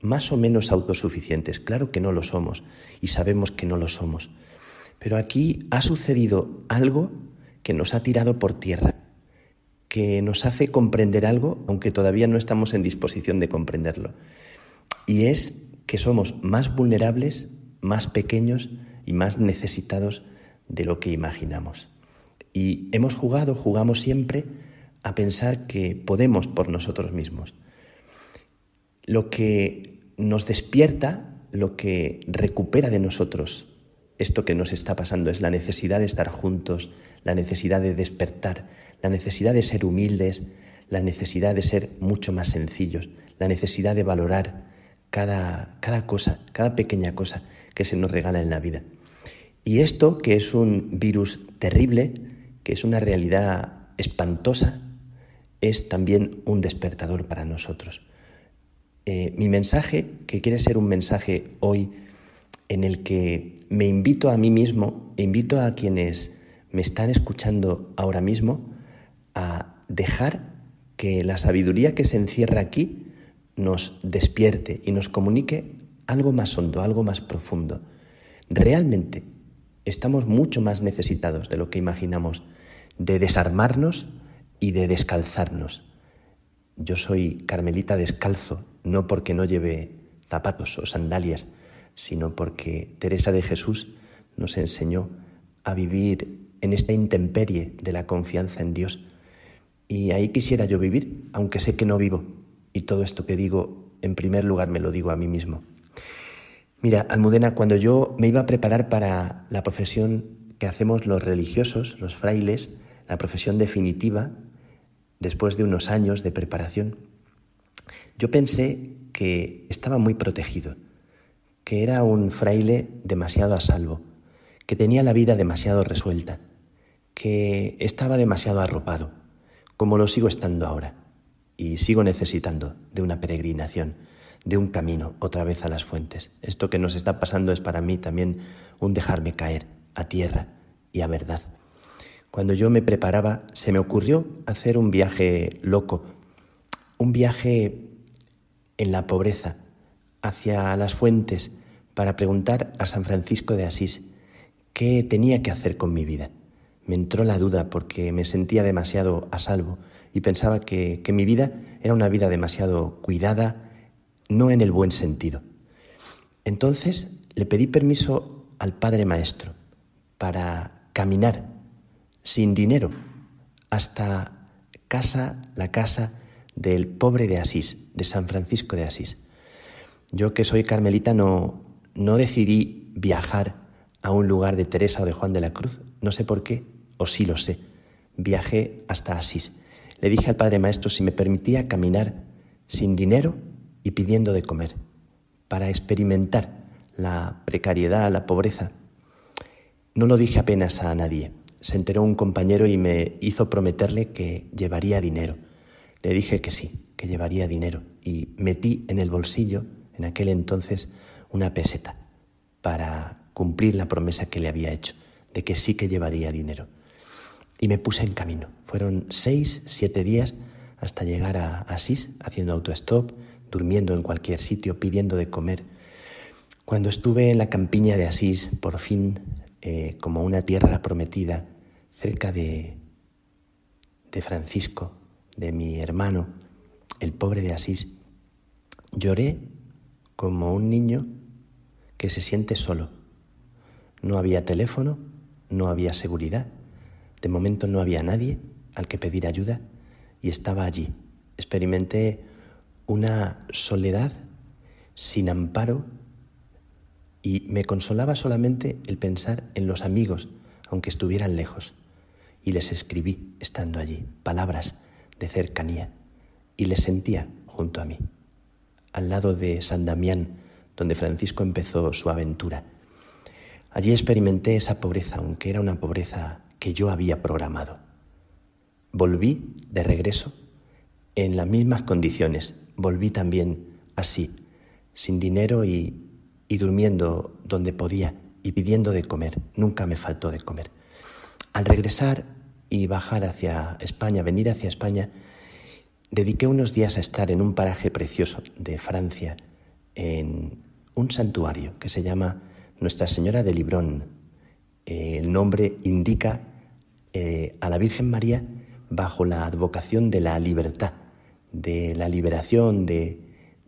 más o menos autosuficientes. Claro que no lo somos y sabemos que no lo somos. Pero aquí ha sucedido algo que nos ha tirado por tierra, que nos hace comprender algo, aunque todavía no estamos en disposición de comprenderlo. Y es que somos más vulnerables, más pequeños y más necesitados de lo que imaginamos. Y hemos jugado, jugamos siempre a pensar que podemos por nosotros mismos. Lo que nos despierta, lo que recupera de nosotros esto que nos está pasando es la necesidad de estar juntos, la necesidad de despertar, la necesidad de ser humildes, la necesidad de ser mucho más sencillos, la necesidad de valorar cada, cada cosa, cada pequeña cosa que se nos regala en la vida. Y esto, que es un virus terrible, que es una realidad espantosa, es también un despertador para nosotros. Eh, mi mensaje, que quiere ser un mensaje hoy en el que me invito a mí mismo, invito a quienes me están escuchando ahora mismo, a dejar que la sabiduría que se encierra aquí nos despierte y nos comunique algo más hondo, algo más profundo. Realmente estamos mucho más necesitados de lo que imaginamos de desarmarnos y de descalzarnos. Yo soy carmelita descalzo, no porque no lleve zapatos o sandalias, sino porque Teresa de Jesús nos enseñó a vivir en esta intemperie de la confianza en Dios. Y ahí quisiera yo vivir, aunque sé que no vivo. Y todo esto que digo, en primer lugar, me lo digo a mí mismo. Mira, Almudena, cuando yo me iba a preparar para la profesión que hacemos los religiosos, los frailes, la profesión definitiva, después de unos años de preparación, yo pensé que estaba muy protegido que era un fraile demasiado a salvo, que tenía la vida demasiado resuelta, que estaba demasiado arropado, como lo sigo estando ahora, y sigo necesitando de una peregrinación, de un camino otra vez a las fuentes. Esto que nos está pasando es para mí también un dejarme caer a tierra y a verdad. Cuando yo me preparaba, se me ocurrió hacer un viaje loco, un viaje en la pobreza, hacia las fuentes para preguntar a San Francisco de Asís qué tenía que hacer con mi vida. Me entró la duda porque me sentía demasiado a salvo y pensaba que, que mi vida era una vida demasiado cuidada, no en el buen sentido. Entonces le pedí permiso al Padre Maestro para caminar sin dinero hasta casa, la casa del pobre de Asís, de San Francisco de Asís. Yo que soy carmelita no, no decidí viajar a un lugar de Teresa o de Juan de la Cruz, no sé por qué, o sí lo sé. Viajé hasta Asís. Le dije al Padre Maestro si me permitía caminar sin dinero y pidiendo de comer, para experimentar la precariedad, la pobreza. No lo dije apenas a nadie. Se enteró un compañero y me hizo prometerle que llevaría dinero. Le dije que sí, que llevaría dinero y metí en el bolsillo en aquel entonces una peseta para cumplir la promesa que le había hecho de que sí que llevaría dinero. Y me puse en camino. Fueron seis, siete días hasta llegar a Asís, haciendo autostop, durmiendo en cualquier sitio, pidiendo de comer. Cuando estuve en la campiña de Asís, por fin, eh, como una tierra prometida, cerca de, de Francisco, de mi hermano, el pobre de Asís, lloré como un niño que se siente solo. No había teléfono, no había seguridad, de momento no había nadie al que pedir ayuda y estaba allí. Experimenté una soledad sin amparo y me consolaba solamente el pensar en los amigos, aunque estuvieran lejos. Y les escribí, estando allí, palabras de cercanía y les sentía junto a mí al lado de San Damián, donde Francisco empezó su aventura. Allí experimenté esa pobreza, aunque era una pobreza que yo había programado. Volví de regreso en las mismas condiciones, volví también así, sin dinero y, y durmiendo donde podía y pidiendo de comer, nunca me faltó de comer. Al regresar y bajar hacia España, venir hacia España, dediqué unos días a estar en un paraje precioso de Francia, en un santuario que se llama Nuestra Señora de Librón. El nombre indica eh, a la Virgen María bajo la advocación de la libertad, de la liberación, de,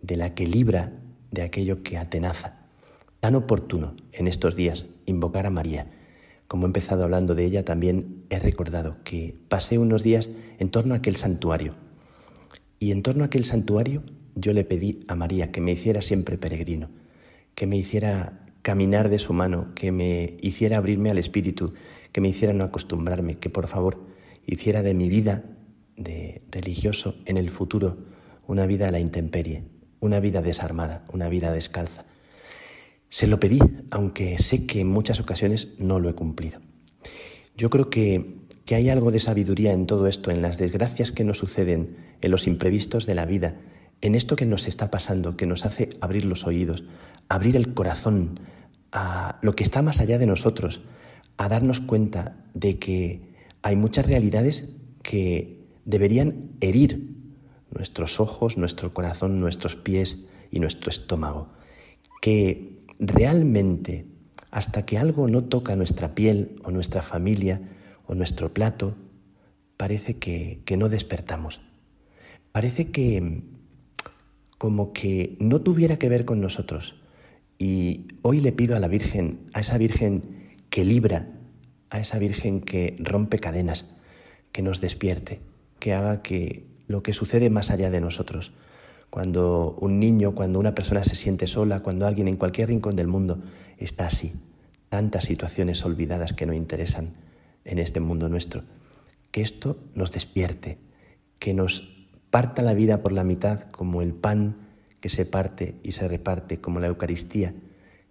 de la que libra de aquello que atenaza. Tan oportuno en estos días invocar a María. Como he empezado hablando de ella, también he recordado que pasé unos días en torno a aquel santuario y en torno a aquel santuario yo le pedí a María que me hiciera siempre peregrino, que me hiciera caminar de su mano, que me hiciera abrirme al Espíritu, que me hiciera no acostumbrarme, que por favor hiciera de mi vida de religioso en el futuro una vida a la intemperie, una vida desarmada, una vida descalza. Se lo pedí, aunque sé que en muchas ocasiones no lo he cumplido. Yo creo que, que hay algo de sabiduría en todo esto, en las desgracias que nos suceden en los imprevistos de la vida, en esto que nos está pasando, que nos hace abrir los oídos, abrir el corazón a lo que está más allá de nosotros, a darnos cuenta de que hay muchas realidades que deberían herir nuestros ojos, nuestro corazón, nuestros pies y nuestro estómago. Que realmente hasta que algo no toca nuestra piel o nuestra familia o nuestro plato, parece que, que no despertamos parece que como que no tuviera que ver con nosotros. Y hoy le pido a la Virgen, a esa Virgen que libra, a esa Virgen que rompe cadenas, que nos despierte, que haga que lo que sucede más allá de nosotros, cuando un niño, cuando una persona se siente sola, cuando alguien en cualquier rincón del mundo está así, tantas situaciones olvidadas que no interesan en este mundo nuestro, que esto nos despierte, que nos parta la vida por la mitad como el pan que se parte y se reparte, como la Eucaristía,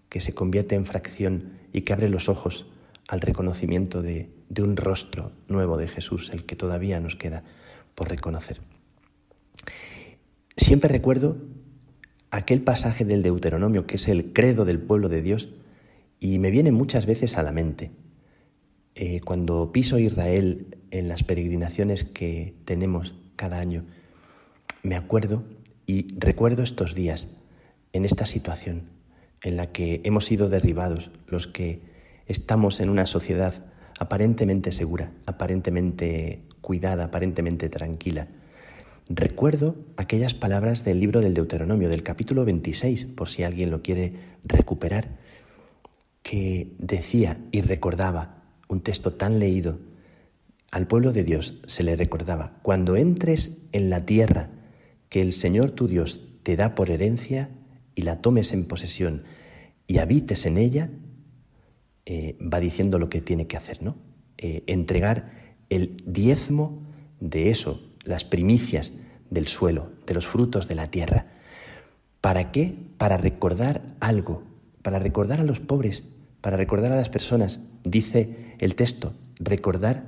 que se convierte en fracción y que abre los ojos al reconocimiento de, un rostro nuevo de Jesús, el que todavía nos queda por reconocer. Siempre recuerdo aquel pasaje del Deuteronomio, que es el credo del pueblo de Dios, y me viene muchas veces a la mente. Eh, cuando piso Israel en las peregrinaciones que tenemos cada año, me acuerdo y recuerdo estos días en esta situación en la que hemos sido derribados los que estamos en una sociedad aparentemente segura, aparentemente cuidada, aparentemente tranquila. Recuerdo aquellas palabras del libro del Deuteronomio, del capítulo 26, por si alguien lo quiere recuperar, que decía y recordaba un texto tan leído. Al pueblo de Dios se le recordaba, cuando entres en la tierra que el Señor tu Dios te da por herencia y la tomes en posesión y habites en ella, eh, va diciendo lo que tiene que hacer, ¿no? Eh, entregar el diezmo de eso, las primicias del suelo, de los frutos de la tierra. ¿Para qué? Para recordar algo, para recordar a los pobres, para recordar a las personas. Dice el texto, recordar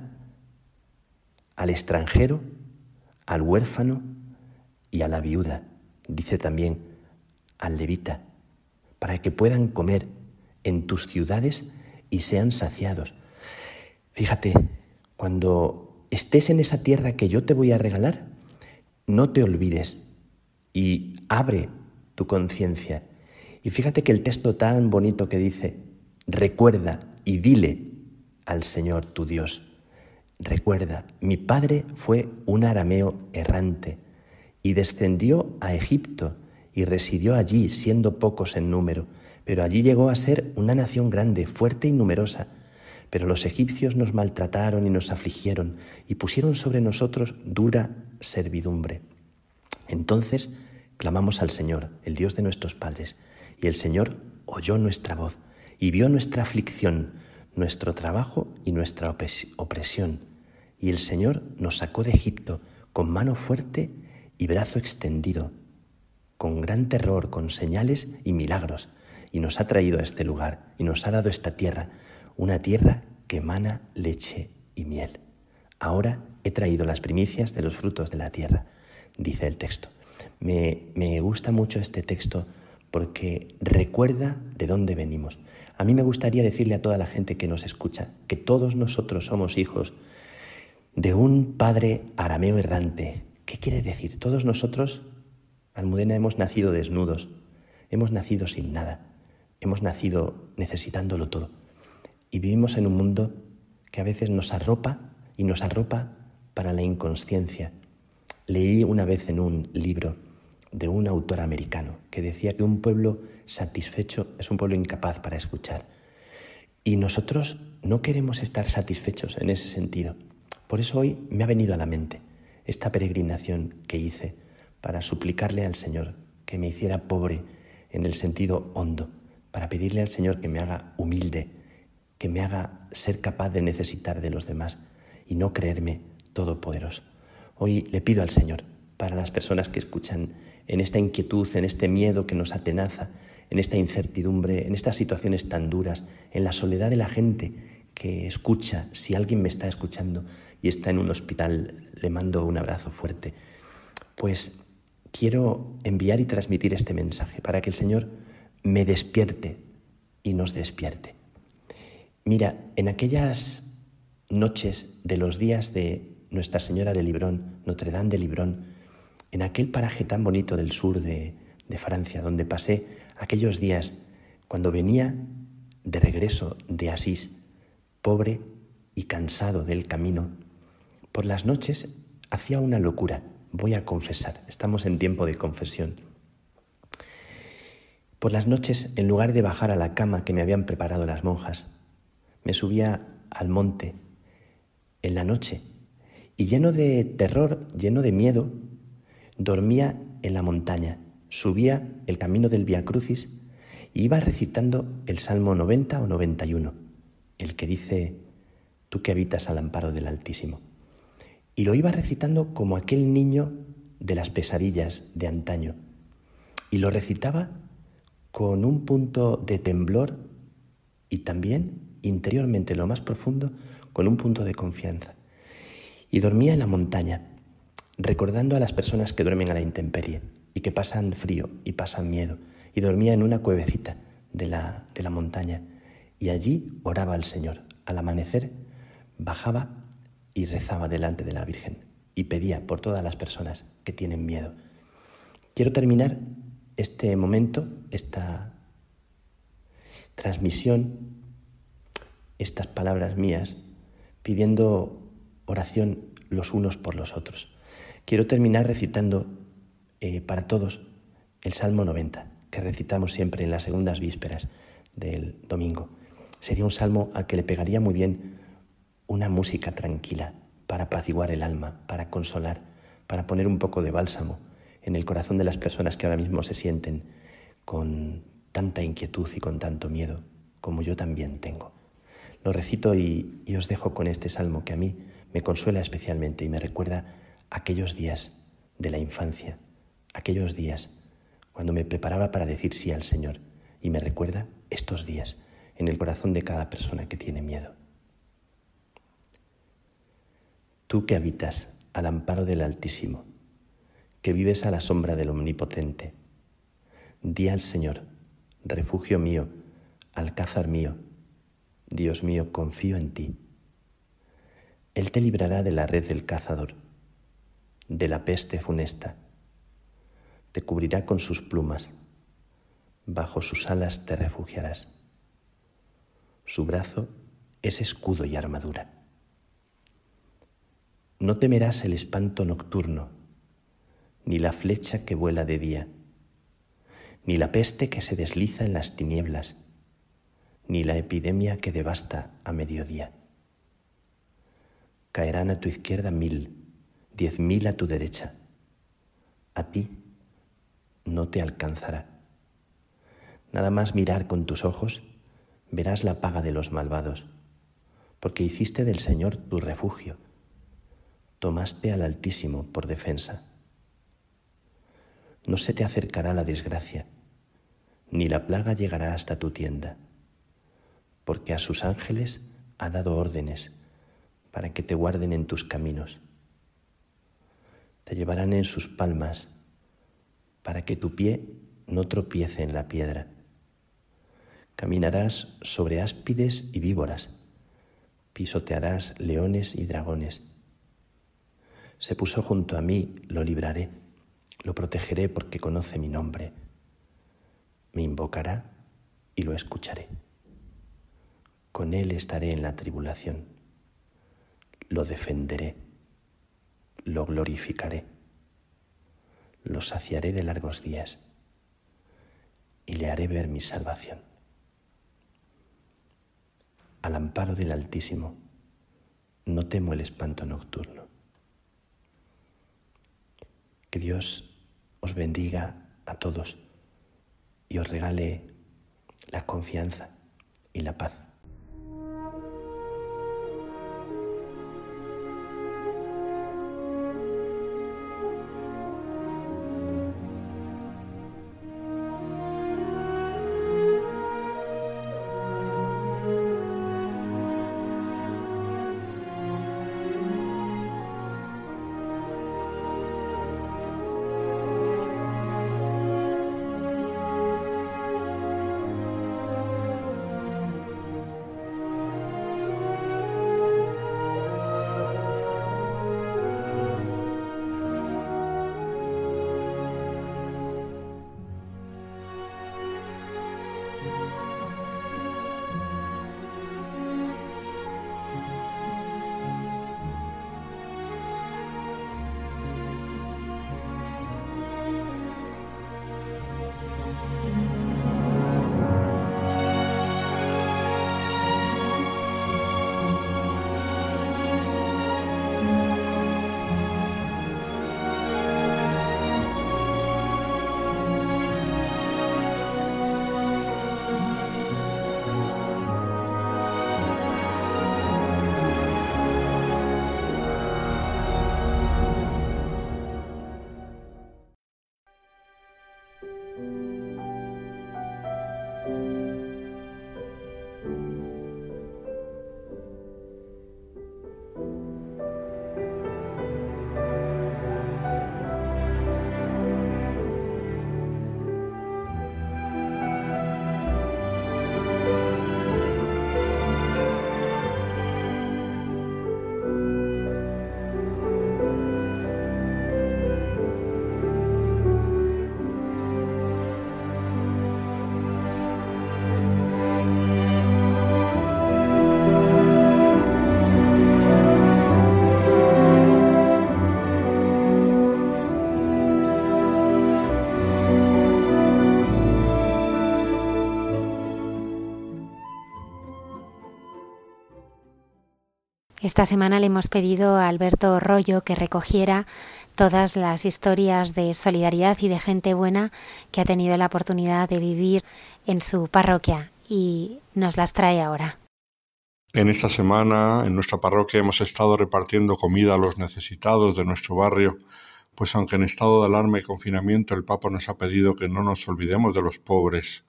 al extranjero, al huérfano, y a la viuda, dice también al levita, para que puedan comer en tus ciudades y sean saciados. Fíjate, cuando estés en esa tierra que yo te voy a regalar, no te olvides y abre tu conciencia. Y fíjate que el texto tan bonito que dice, recuerda y dile al Señor tu Dios, recuerda, mi padre fue un arameo errante y descendió a Egipto y residió allí, siendo pocos en número, pero allí llegó a ser una nación grande, fuerte y numerosa. Pero los egipcios nos maltrataron y nos afligieron y pusieron sobre nosotros dura servidumbre. Entonces clamamos al Señor, el Dios de nuestros padres, y el Señor oyó nuestra voz y vio nuestra aflicción, nuestro trabajo y nuestra opresión. Y el Señor nos sacó de Egipto con mano fuerte y brazo extendido, con gran terror, con señales y milagros, y nos ha traído a este lugar y nos ha dado esta tierra, una tierra que emana leche y miel. Ahora he traído las primicias de los frutos de la tierra, dice el texto. Me, me gusta mucho este texto porque recuerda de dónde venimos. A mí me gustaría decirle a toda la gente que nos escucha que todos nosotros somos hijos de un padre arameo errante. ¿Qué quiere decir? Todos nosotros, Almudena, hemos nacido desnudos, hemos nacido sin nada, hemos nacido necesitándolo todo. Y vivimos en un mundo que a veces nos arropa y nos arropa para la inconsciencia. Leí una vez en un libro de un autor americano que decía que un pueblo satisfecho es un pueblo incapaz para escuchar. Y nosotros no queremos estar satisfechos en ese sentido. Por eso hoy me ha venido a la mente esta peregrinación que hice para suplicarle al Señor que me hiciera pobre en el sentido hondo, para pedirle al Señor que me haga humilde, que me haga ser capaz de necesitar de los demás y no creerme todopoderoso. Hoy le pido al Señor para las personas que escuchan en esta inquietud, en este miedo que nos atenaza, en esta incertidumbre, en estas situaciones tan duras, en la soledad de la gente que escucha, si alguien me está escuchando y está en un hospital, le mando un abrazo fuerte. Pues quiero enviar y transmitir este mensaje para que el Señor me despierte y nos despierte. Mira, en aquellas noches de los días de Nuestra Señora de Librón, Notre Dame de Librón, en aquel paraje tan bonito del sur de, de Francia, donde pasé aquellos días cuando venía de regreso de Asís, pobre y cansado del camino, por las noches hacía una locura, voy a confesar, estamos en tiempo de confesión. Por las noches, en lugar de bajar a la cama que me habían preparado las monjas, me subía al monte en la noche y lleno de terror, lleno de miedo, dormía en la montaña, subía el camino del Via Crucis y iba recitando el Salmo 90 o 91, el que dice, tú que habitas al amparo del Altísimo. Y lo iba recitando como aquel niño de las pesadillas de antaño. Y lo recitaba con un punto de temblor y también interiormente, lo más profundo, con un punto de confianza. Y dormía en la montaña, recordando a las personas que duermen a la intemperie y que pasan frío y pasan miedo. Y dormía en una cuevecita de la, de la montaña y allí oraba al Señor. Al amanecer bajaba y rezaba delante de la Virgen y pedía por todas las personas que tienen miedo. Quiero terminar este momento, esta transmisión, estas palabras mías, pidiendo oración los unos por los otros. Quiero terminar recitando eh, para todos el Salmo 90, que recitamos siempre en las segundas vísperas del domingo. Sería un salmo al que le pegaría muy bien una música tranquila para apaciguar el alma, para consolar, para poner un poco de bálsamo en el corazón de las personas que ahora mismo se sienten con tanta inquietud y con tanto miedo, como yo también tengo. Lo recito y, y os dejo con este salmo que a mí me consuela especialmente y me recuerda aquellos días de la infancia, aquellos días cuando me preparaba para decir sí al Señor y me recuerda estos días en el corazón de cada persona que tiene miedo. Tú que habitas al amparo del Altísimo, que vives a la sombra del Omnipotente, di al Señor, refugio mío, alcázar mío, Dios mío, confío en ti. Él te librará de la red del cazador, de la peste funesta, te cubrirá con sus plumas, bajo sus alas te refugiarás. Su brazo es escudo y armadura. No temerás el espanto nocturno, ni la flecha que vuela de día, ni la peste que se desliza en las tinieblas, ni la epidemia que devasta a mediodía. Caerán a tu izquierda mil, diez mil a tu derecha. A ti no te alcanzará. Nada más mirar con tus ojos, verás la paga de los malvados, porque hiciste del Señor tu refugio tomaste al Altísimo por defensa. No se te acercará la desgracia, ni la plaga llegará hasta tu tienda, porque a sus ángeles ha dado órdenes para que te guarden en tus caminos. Te llevarán en sus palmas para que tu pie no tropiece en la piedra. Caminarás sobre áspides y víboras, pisotearás leones y dragones. Se puso junto a mí, lo libraré, lo protegeré porque conoce mi nombre. Me invocará y lo escucharé. Con él estaré en la tribulación. Lo defenderé, lo glorificaré, lo saciaré de largos días y le haré ver mi salvación al amparo del Altísimo, no temo el espanto nocturno. Que Dios os bendiga a todos y os regale la confianza y la paz. Esta semana le hemos pedido a Alberto Rollo que recogiera todas las historias de solidaridad y de gente buena que ha tenido la oportunidad de vivir en su parroquia y nos las trae ahora. En esta semana en nuestra parroquia hemos estado repartiendo comida a los necesitados de nuestro barrio, pues aunque en estado de alarma y confinamiento el Papa nos ha pedido que no nos olvidemos de los pobres,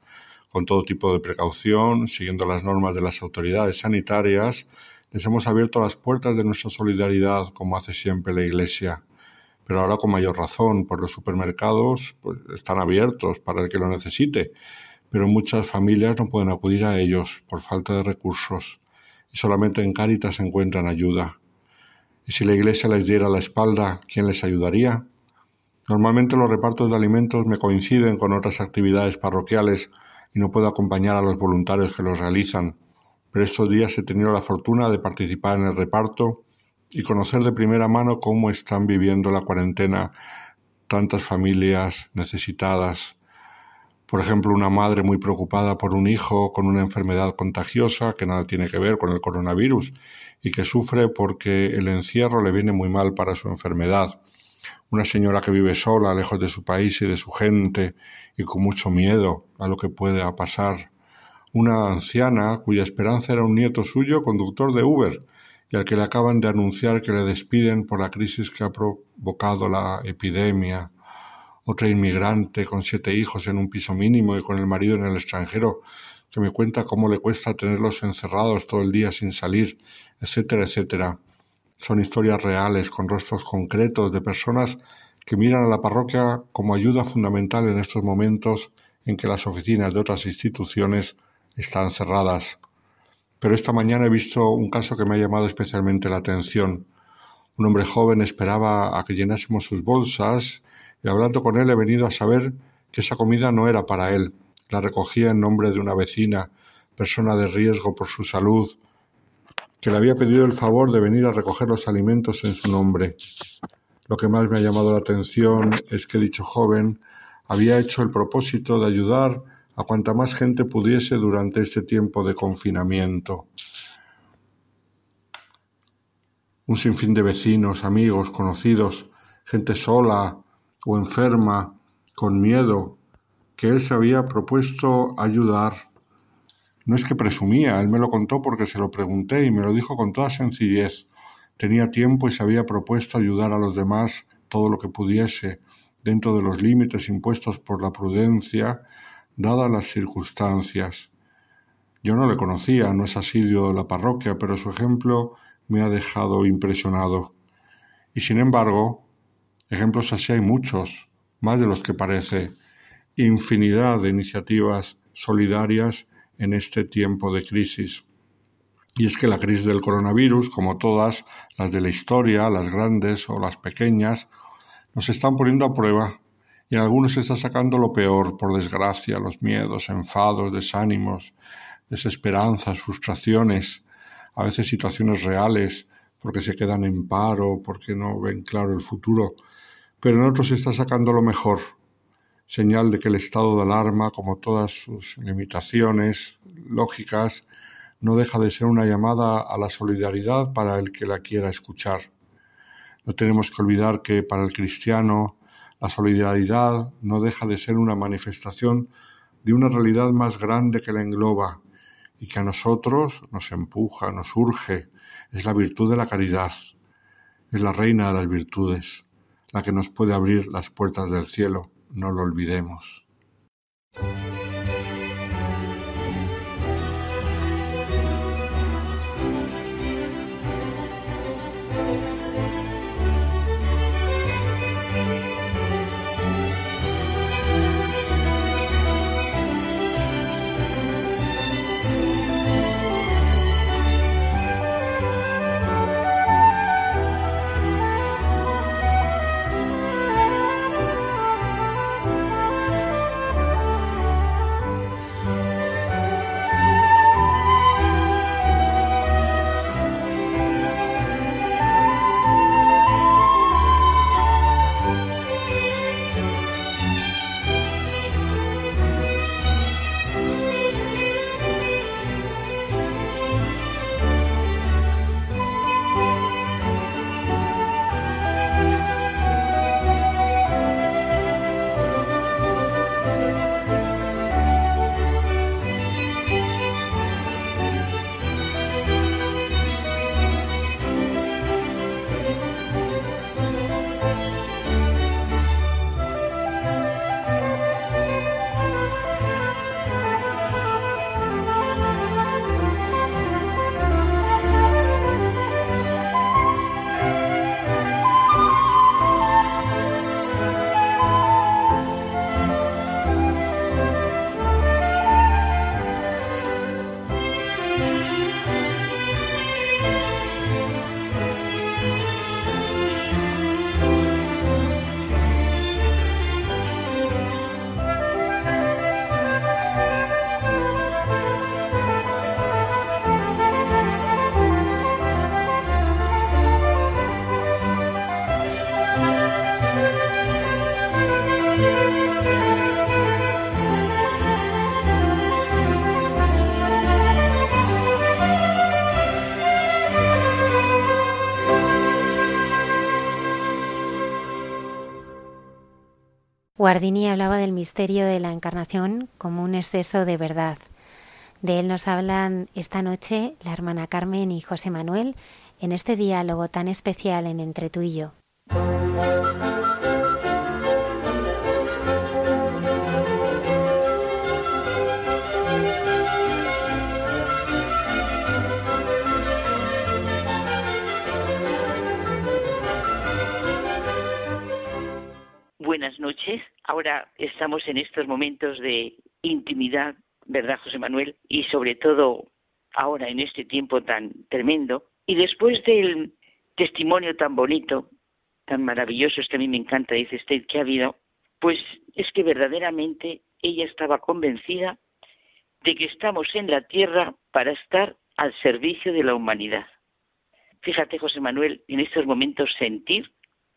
con todo tipo de precaución, siguiendo las normas de las autoridades sanitarias, les hemos abierto las puertas de nuestra solidaridad como hace siempre la Iglesia, pero ahora con mayor razón, pues los supermercados pues, están abiertos para el que lo necesite, pero muchas familias no pueden acudir a ellos por falta de recursos y solamente en Cáritas encuentran ayuda. ¿Y si la Iglesia les diera la espalda, quién les ayudaría? Normalmente los repartos de alimentos me coinciden con otras actividades parroquiales y no puedo acompañar a los voluntarios que los realizan pero estos días he tenido la fortuna de participar en el reparto y conocer de primera mano cómo están viviendo la cuarentena tantas familias necesitadas. Por ejemplo, una madre muy preocupada por un hijo con una enfermedad contagiosa que nada tiene que ver con el coronavirus y que sufre porque el encierro le viene muy mal para su enfermedad. Una señora que vive sola, lejos de su país y de su gente y con mucho miedo a lo que pueda pasar una anciana cuya esperanza era un nieto suyo conductor de Uber y al que le acaban de anunciar que le despiden por la crisis que ha provocado la epidemia. Otra inmigrante con siete hijos en un piso mínimo y con el marido en el extranjero, que me cuenta cómo le cuesta tenerlos encerrados todo el día sin salir, etcétera, etcétera. Son historias reales, con rostros concretos de personas que miran a la parroquia como ayuda fundamental en estos momentos en que las oficinas de otras instituciones están cerradas. Pero esta mañana he visto un caso que me ha llamado especialmente la atención. Un hombre joven esperaba a que llenásemos sus bolsas y hablando con él he venido a saber que esa comida no era para él. La recogía en nombre de una vecina, persona de riesgo por su salud, que le había pedido el favor de venir a recoger los alimentos en su nombre. Lo que más me ha llamado la atención es que dicho joven había hecho el propósito de ayudar a cuanta más gente pudiese durante este tiempo de confinamiento. Un sinfín de vecinos, amigos, conocidos, gente sola o enferma, con miedo, que él se había propuesto ayudar. No es que presumía, él me lo contó porque se lo pregunté y me lo dijo con toda sencillez. Tenía tiempo y se había propuesto ayudar a los demás todo lo que pudiese, dentro de los límites impuestos por la prudencia dadas las circunstancias. Yo no le conocía, no es asiduo de la parroquia, pero su ejemplo me ha dejado impresionado. Y sin embargo, ejemplos así hay muchos, más de los que parece, infinidad de iniciativas solidarias en este tiempo de crisis. Y es que la crisis del coronavirus, como todas las de la historia, las grandes o las pequeñas, nos están poniendo a prueba y en algunos se está sacando lo peor, por desgracia, los miedos, enfados, desánimos, desesperanzas, frustraciones, a veces situaciones reales, porque se quedan en paro, porque no ven claro el futuro, pero en otros se está sacando lo mejor, señal de que el estado de alarma, como todas sus limitaciones lógicas, no deja de ser una llamada a la solidaridad para el que la quiera escuchar. No tenemos que olvidar que para el cristiano la solidaridad no deja de ser una manifestación de una realidad más grande que la engloba y que a nosotros nos empuja, nos urge. Es la virtud de la caridad, es la reina de las virtudes, la que nos puede abrir las puertas del cielo, no lo olvidemos. Guardini hablaba del misterio de la encarnación como un exceso de verdad. De él nos hablan esta noche la hermana Carmen y José Manuel en este diálogo tan especial en Entre tú y yo. buenas noches. Ahora estamos en estos momentos de intimidad, ¿verdad, José Manuel? Y sobre todo ahora en este tiempo tan tremendo. Y después del testimonio tan bonito, tan maravilloso, es que a mí me encanta, dice usted, que ha habido, pues es que verdaderamente ella estaba convencida de que estamos en la tierra para estar al servicio de la humanidad. Fíjate, José Manuel, en estos momentos sentir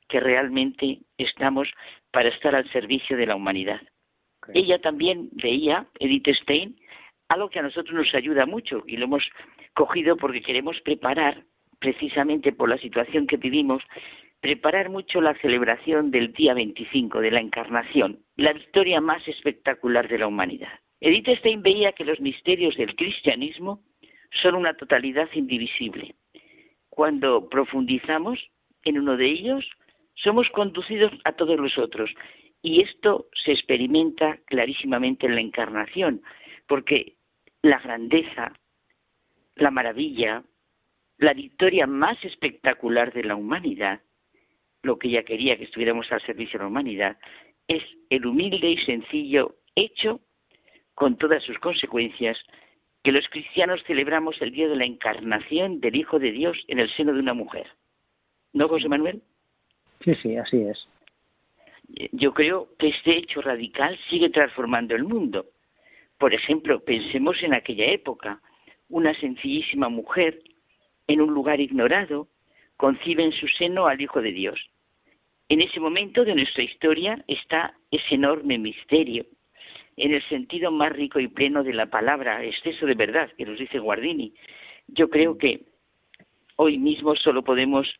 que realmente estamos para estar al servicio de la humanidad. Ella también veía, Edith Stein, algo que a nosotros nos ayuda mucho y lo hemos cogido porque queremos preparar, precisamente por la situación que vivimos, preparar mucho la celebración del día 25 de la Encarnación, la victoria más espectacular de la humanidad. Edith Stein veía que los misterios del cristianismo son una totalidad indivisible. Cuando profundizamos en uno de ellos, somos conducidos a todos los otros. Y esto se experimenta clarísimamente en la encarnación, porque la grandeza, la maravilla, la victoria más espectacular de la humanidad, lo que ella quería que estuviéramos al servicio de la humanidad, es el humilde y sencillo hecho, con todas sus consecuencias, que los cristianos celebramos el día de la encarnación del Hijo de Dios en el seno de una mujer. ¿No, José Manuel? Sí, sí, así es. Yo creo que este hecho radical sigue transformando el mundo. Por ejemplo, pensemos en aquella época. Una sencillísima mujer, en un lugar ignorado, concibe en su seno al Hijo de Dios. En ese momento de nuestra historia está ese enorme misterio, en el sentido más rico y pleno de la palabra, exceso de verdad, que nos dice Guardini. Yo creo que hoy mismo solo podemos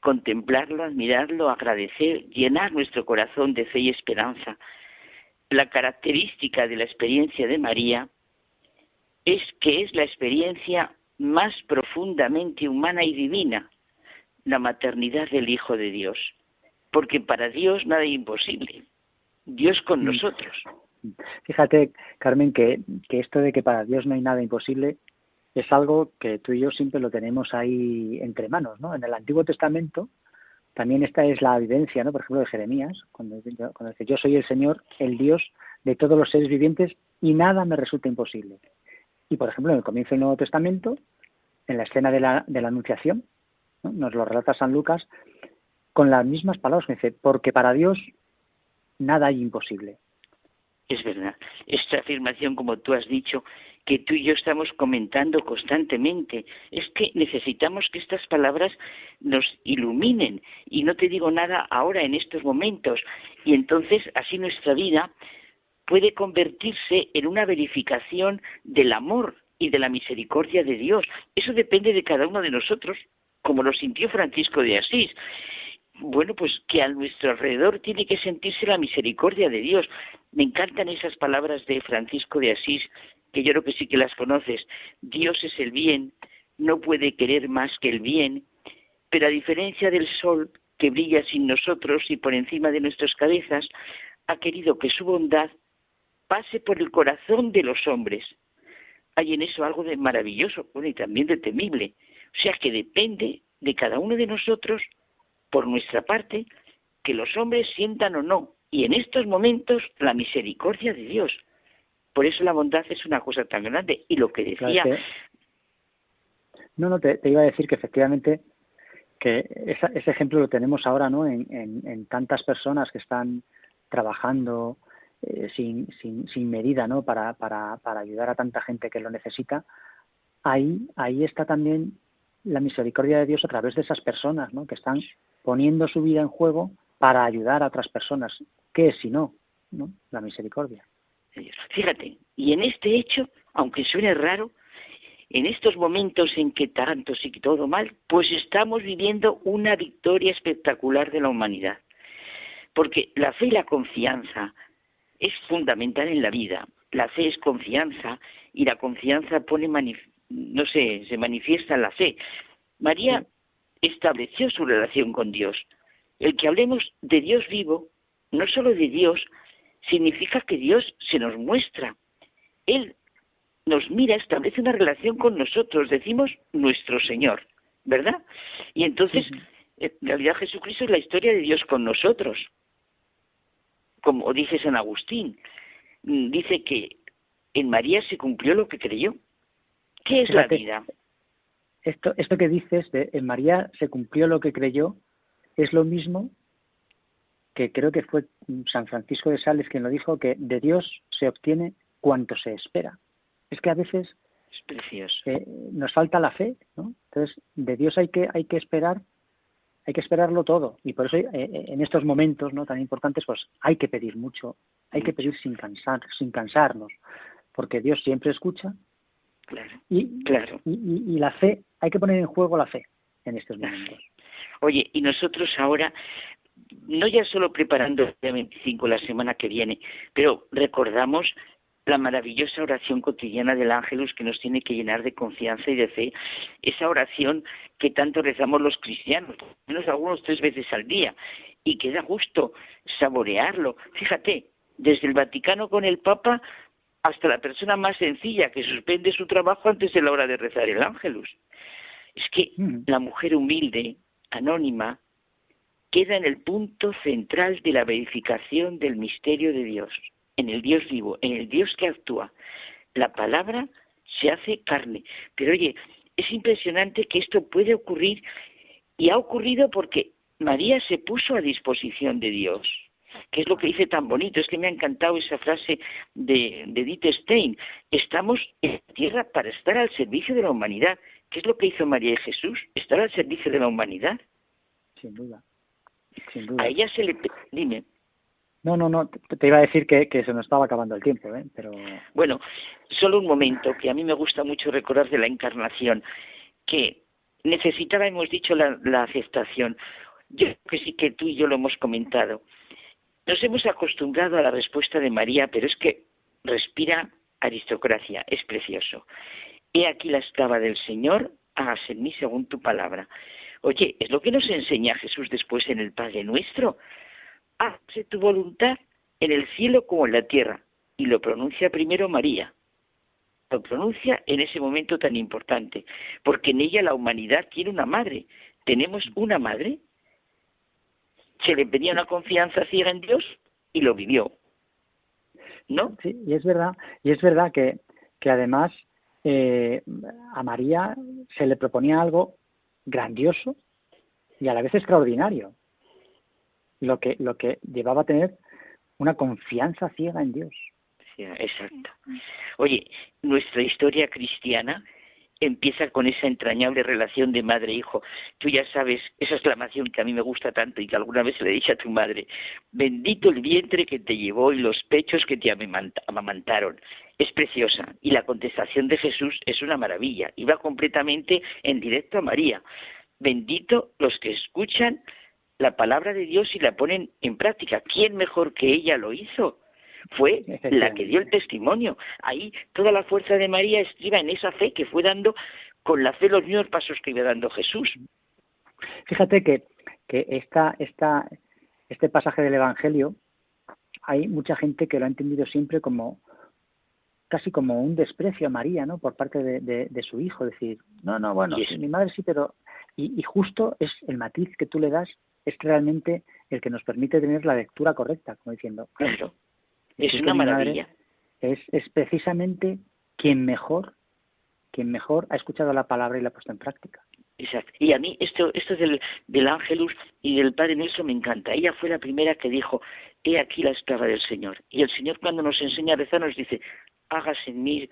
contemplarlo, admirarlo, agradecer, llenar nuestro corazón de fe y esperanza. La característica de la experiencia de María es que es la experiencia más profundamente humana y divina, la maternidad del Hijo de Dios, porque para Dios nada es imposible, Dios con mm. nosotros. Fíjate, Carmen, que, que esto de que para Dios no hay nada imposible es algo que tú y yo siempre lo tenemos ahí entre manos, ¿no? En el Antiguo Testamento también esta es la evidencia, ¿no? Por ejemplo, de Jeremías, cuando, cuando dice, yo soy el Señor, el Dios de todos los seres vivientes y nada me resulta imposible. Y, por ejemplo, en el comienzo del Nuevo Testamento, en la escena de la, de la Anunciación, nos lo relata San Lucas, con las mismas palabras, dice, porque para Dios nada hay imposible. Es verdad. Esta afirmación, como tú has dicho, que tú y yo estamos comentando constantemente. Es que necesitamos que estas palabras nos iluminen. Y no te digo nada ahora en estos momentos. Y entonces así nuestra vida puede convertirse en una verificación del amor y de la misericordia de Dios. Eso depende de cada uno de nosotros, como lo sintió Francisco de Asís bueno, pues que a nuestro alrededor tiene que sentirse la misericordia de Dios. Me encantan esas palabras de Francisco de Asís que yo creo que sí que las conoces. Dios es el bien, no puede querer más que el bien, pero a diferencia del sol que brilla sin nosotros y por encima de nuestras cabezas, ha querido que su bondad pase por el corazón de los hombres. Hay en eso algo de maravilloso bueno, y también de temible. O sea que depende de cada uno de nosotros, por nuestra parte, que los hombres sientan o no, y en estos momentos la misericordia de Dios. Por eso la bondad es una cosa tan grande. Y lo que decía... No, no, te, iba a decir que efectivamente que ese ejemplo lo tenemos ahora ¿no? En, en, tantas personas que están trabajando eh, sin, sin, sin, medida ¿no? Para, para, para ayudar a tanta gente que lo necesita. Ahí, ahí está también la misericordia de Dios a través de esas personas ¿no? que están poniendo su vida en juego para ayudar a otras personas. ¿Qué es si no? ¿no? La misericordia. Fíjate, y en este hecho, aunque suene raro, en estos momentos en que tanto sí que todo mal, pues estamos viviendo una victoria espectacular de la humanidad. Porque la fe y la confianza es fundamental en la vida. La fe es confianza y la confianza pone, no sé, se manifiesta en la fe. María estableció su relación con Dios. El que hablemos de Dios vivo, no solo de Dios, significa que Dios se nos muestra. Él nos mira, establece una relación con nosotros, decimos nuestro Señor, ¿verdad? Y entonces, en realidad Jesucristo es la historia de Dios con nosotros. como dice San Agustín, mm, dice que en María se cumplió lo que creyó. ¿Qué es la vida? Esto, esto que dices de en María se cumplió lo que creyó es lo mismo que creo que fue San Francisco de Sales quien lo dijo, que de Dios se obtiene cuanto se espera. Es que a veces es precioso. Eh, nos falta la fe, ¿no? Entonces, de Dios hay que, hay que esperar, hay que esperarlo todo. Y por eso eh, eh, en estos momentos ¿no? tan importantes, pues hay que pedir mucho, hay que pedir sin cansar, sin cansarnos, porque Dios siempre escucha. Claro. Y, claro. Y, y la fe, hay que poner en juego la fe en estos momentos. Oye, y nosotros ahora no ya solo preparando el día 25 la semana que viene, pero recordamos la maravillosa oración cotidiana del Ángelus que nos tiene que llenar de confianza y de fe, esa oración que tanto rezamos los cristianos, por lo menos algunos tres veces al día, y que da gusto saborearlo. Fíjate, desde el Vaticano con el Papa hasta la persona más sencilla que suspende su trabajo antes de la hora de rezar el Ángelus. Es que mm. la mujer humilde, anónima, queda en el punto central de la verificación del misterio de Dios, en el Dios vivo, en el Dios que actúa. La palabra se hace carne. Pero oye, es impresionante que esto puede ocurrir y ha ocurrido porque María se puso a disposición de Dios que es lo que dice tan bonito, es que me ha encantado esa frase de, de Edith Stein, estamos en la tierra para estar al servicio de la humanidad. ¿Qué es lo que hizo María y Jesús? Estar al servicio de la humanidad. Sin duda. A ella se le... Dime. No, no, no, te iba a decir que, que se nos estaba acabando el tiempo, ¿eh? pero... Bueno, solo un momento, que a mí me gusta mucho recordar de la encarnación, que necesitaba, hemos dicho, la, la aceptación. Yo creo que sí que tú y yo lo hemos comentado. Nos hemos acostumbrado a la respuesta de María, pero es que respira aristocracia, es precioso. He aquí la esclava del Señor, hágase en mí según tu palabra. Oye, es lo que nos enseña Jesús después en el Padre Nuestro. Hágase tu voluntad en el cielo como en la tierra. Y lo pronuncia primero María. Lo pronuncia en ese momento tan importante, porque en ella la humanidad tiene una madre. Tenemos una madre. Se le pedía una confianza ciega en Dios y lo vivió. ¿No? Sí, y es verdad, y es verdad que, que además eh, a María se le proponía algo grandioso y a la vez extraordinario, lo que, lo que llevaba a tener una confianza ciega en Dios. exacto. Oye, nuestra historia cristiana empieza con esa entrañable relación de madre-hijo. Tú ya sabes esa exclamación que a mí me gusta tanto y que alguna vez le dije a tu madre, bendito el vientre que te llevó y los pechos que te amamantaron. Es preciosa y la contestación de Jesús es una maravilla y va completamente en directo a María. Bendito los que escuchan la palabra de Dios y la ponen en práctica. ¿Quién mejor que ella lo hizo? Fue la que dio el testimonio. Ahí toda la fuerza de María estriba en esa fe que fue dando con la fe los mismos pasos que iba dando Jesús. Fíjate que, que esta, esta, este pasaje del Evangelio, hay mucha gente que lo ha entendido siempre como casi como un desprecio a María, ¿no? Por parte de, de, su hijo, decir, no, no, bueno, mi madre sí, pero y, y, justo es el matiz que tú le das es realmente el que nos permite tener la lectura correcta, como diciendo, claro, es una maravilla. Es, es precisamente quien mejor, quien mejor ha escuchado la palabra y la ha puesto en práctica. Exacto. Y a mí esto, esto del, del Ángelus y del Padre Nuestro me encanta. Ella fue la primera que dijo, he aquí la esclava del Señor. Y el Señor cuando nos enseña a rezar nos dice, hágase en mí,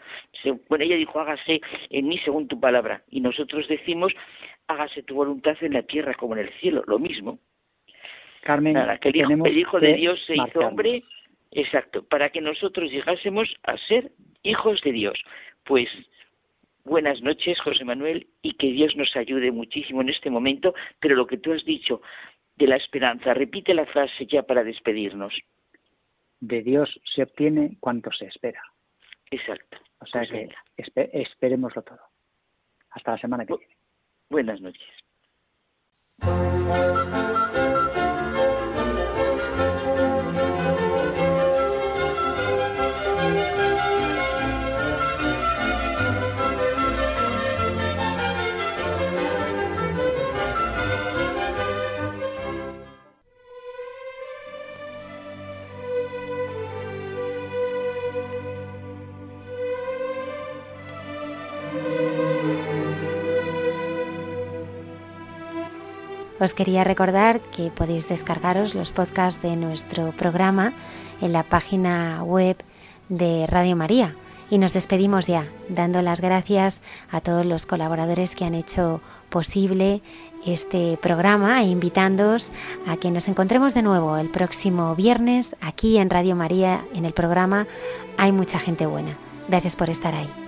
bueno, ella dijo, hágase en mí según tu palabra. Y nosotros decimos, hágase tu voluntad en la tierra como en el cielo, lo mismo. Carmen, que el, hijo, el hijo de Dios se hizo hombre Exacto, para que nosotros llegásemos a ser hijos de Dios. Pues buenas noches, José Manuel, y que Dios nos ayude muchísimo en este momento, pero lo que tú has dicho de la esperanza, repite la frase ya para despedirnos. De Dios se obtiene cuanto se espera. Exacto. O sea pues que esperémoslo todo. Hasta la semana que viene. Buenas noches. Os quería recordar que podéis descargaros los podcasts de nuestro programa en la página web de Radio María. Y nos despedimos ya, dando las gracias a todos los colaboradores que han hecho posible este programa e invitándoos a que nos encontremos de nuevo el próximo viernes aquí en Radio María en el programa Hay mucha gente buena. Gracias por estar ahí.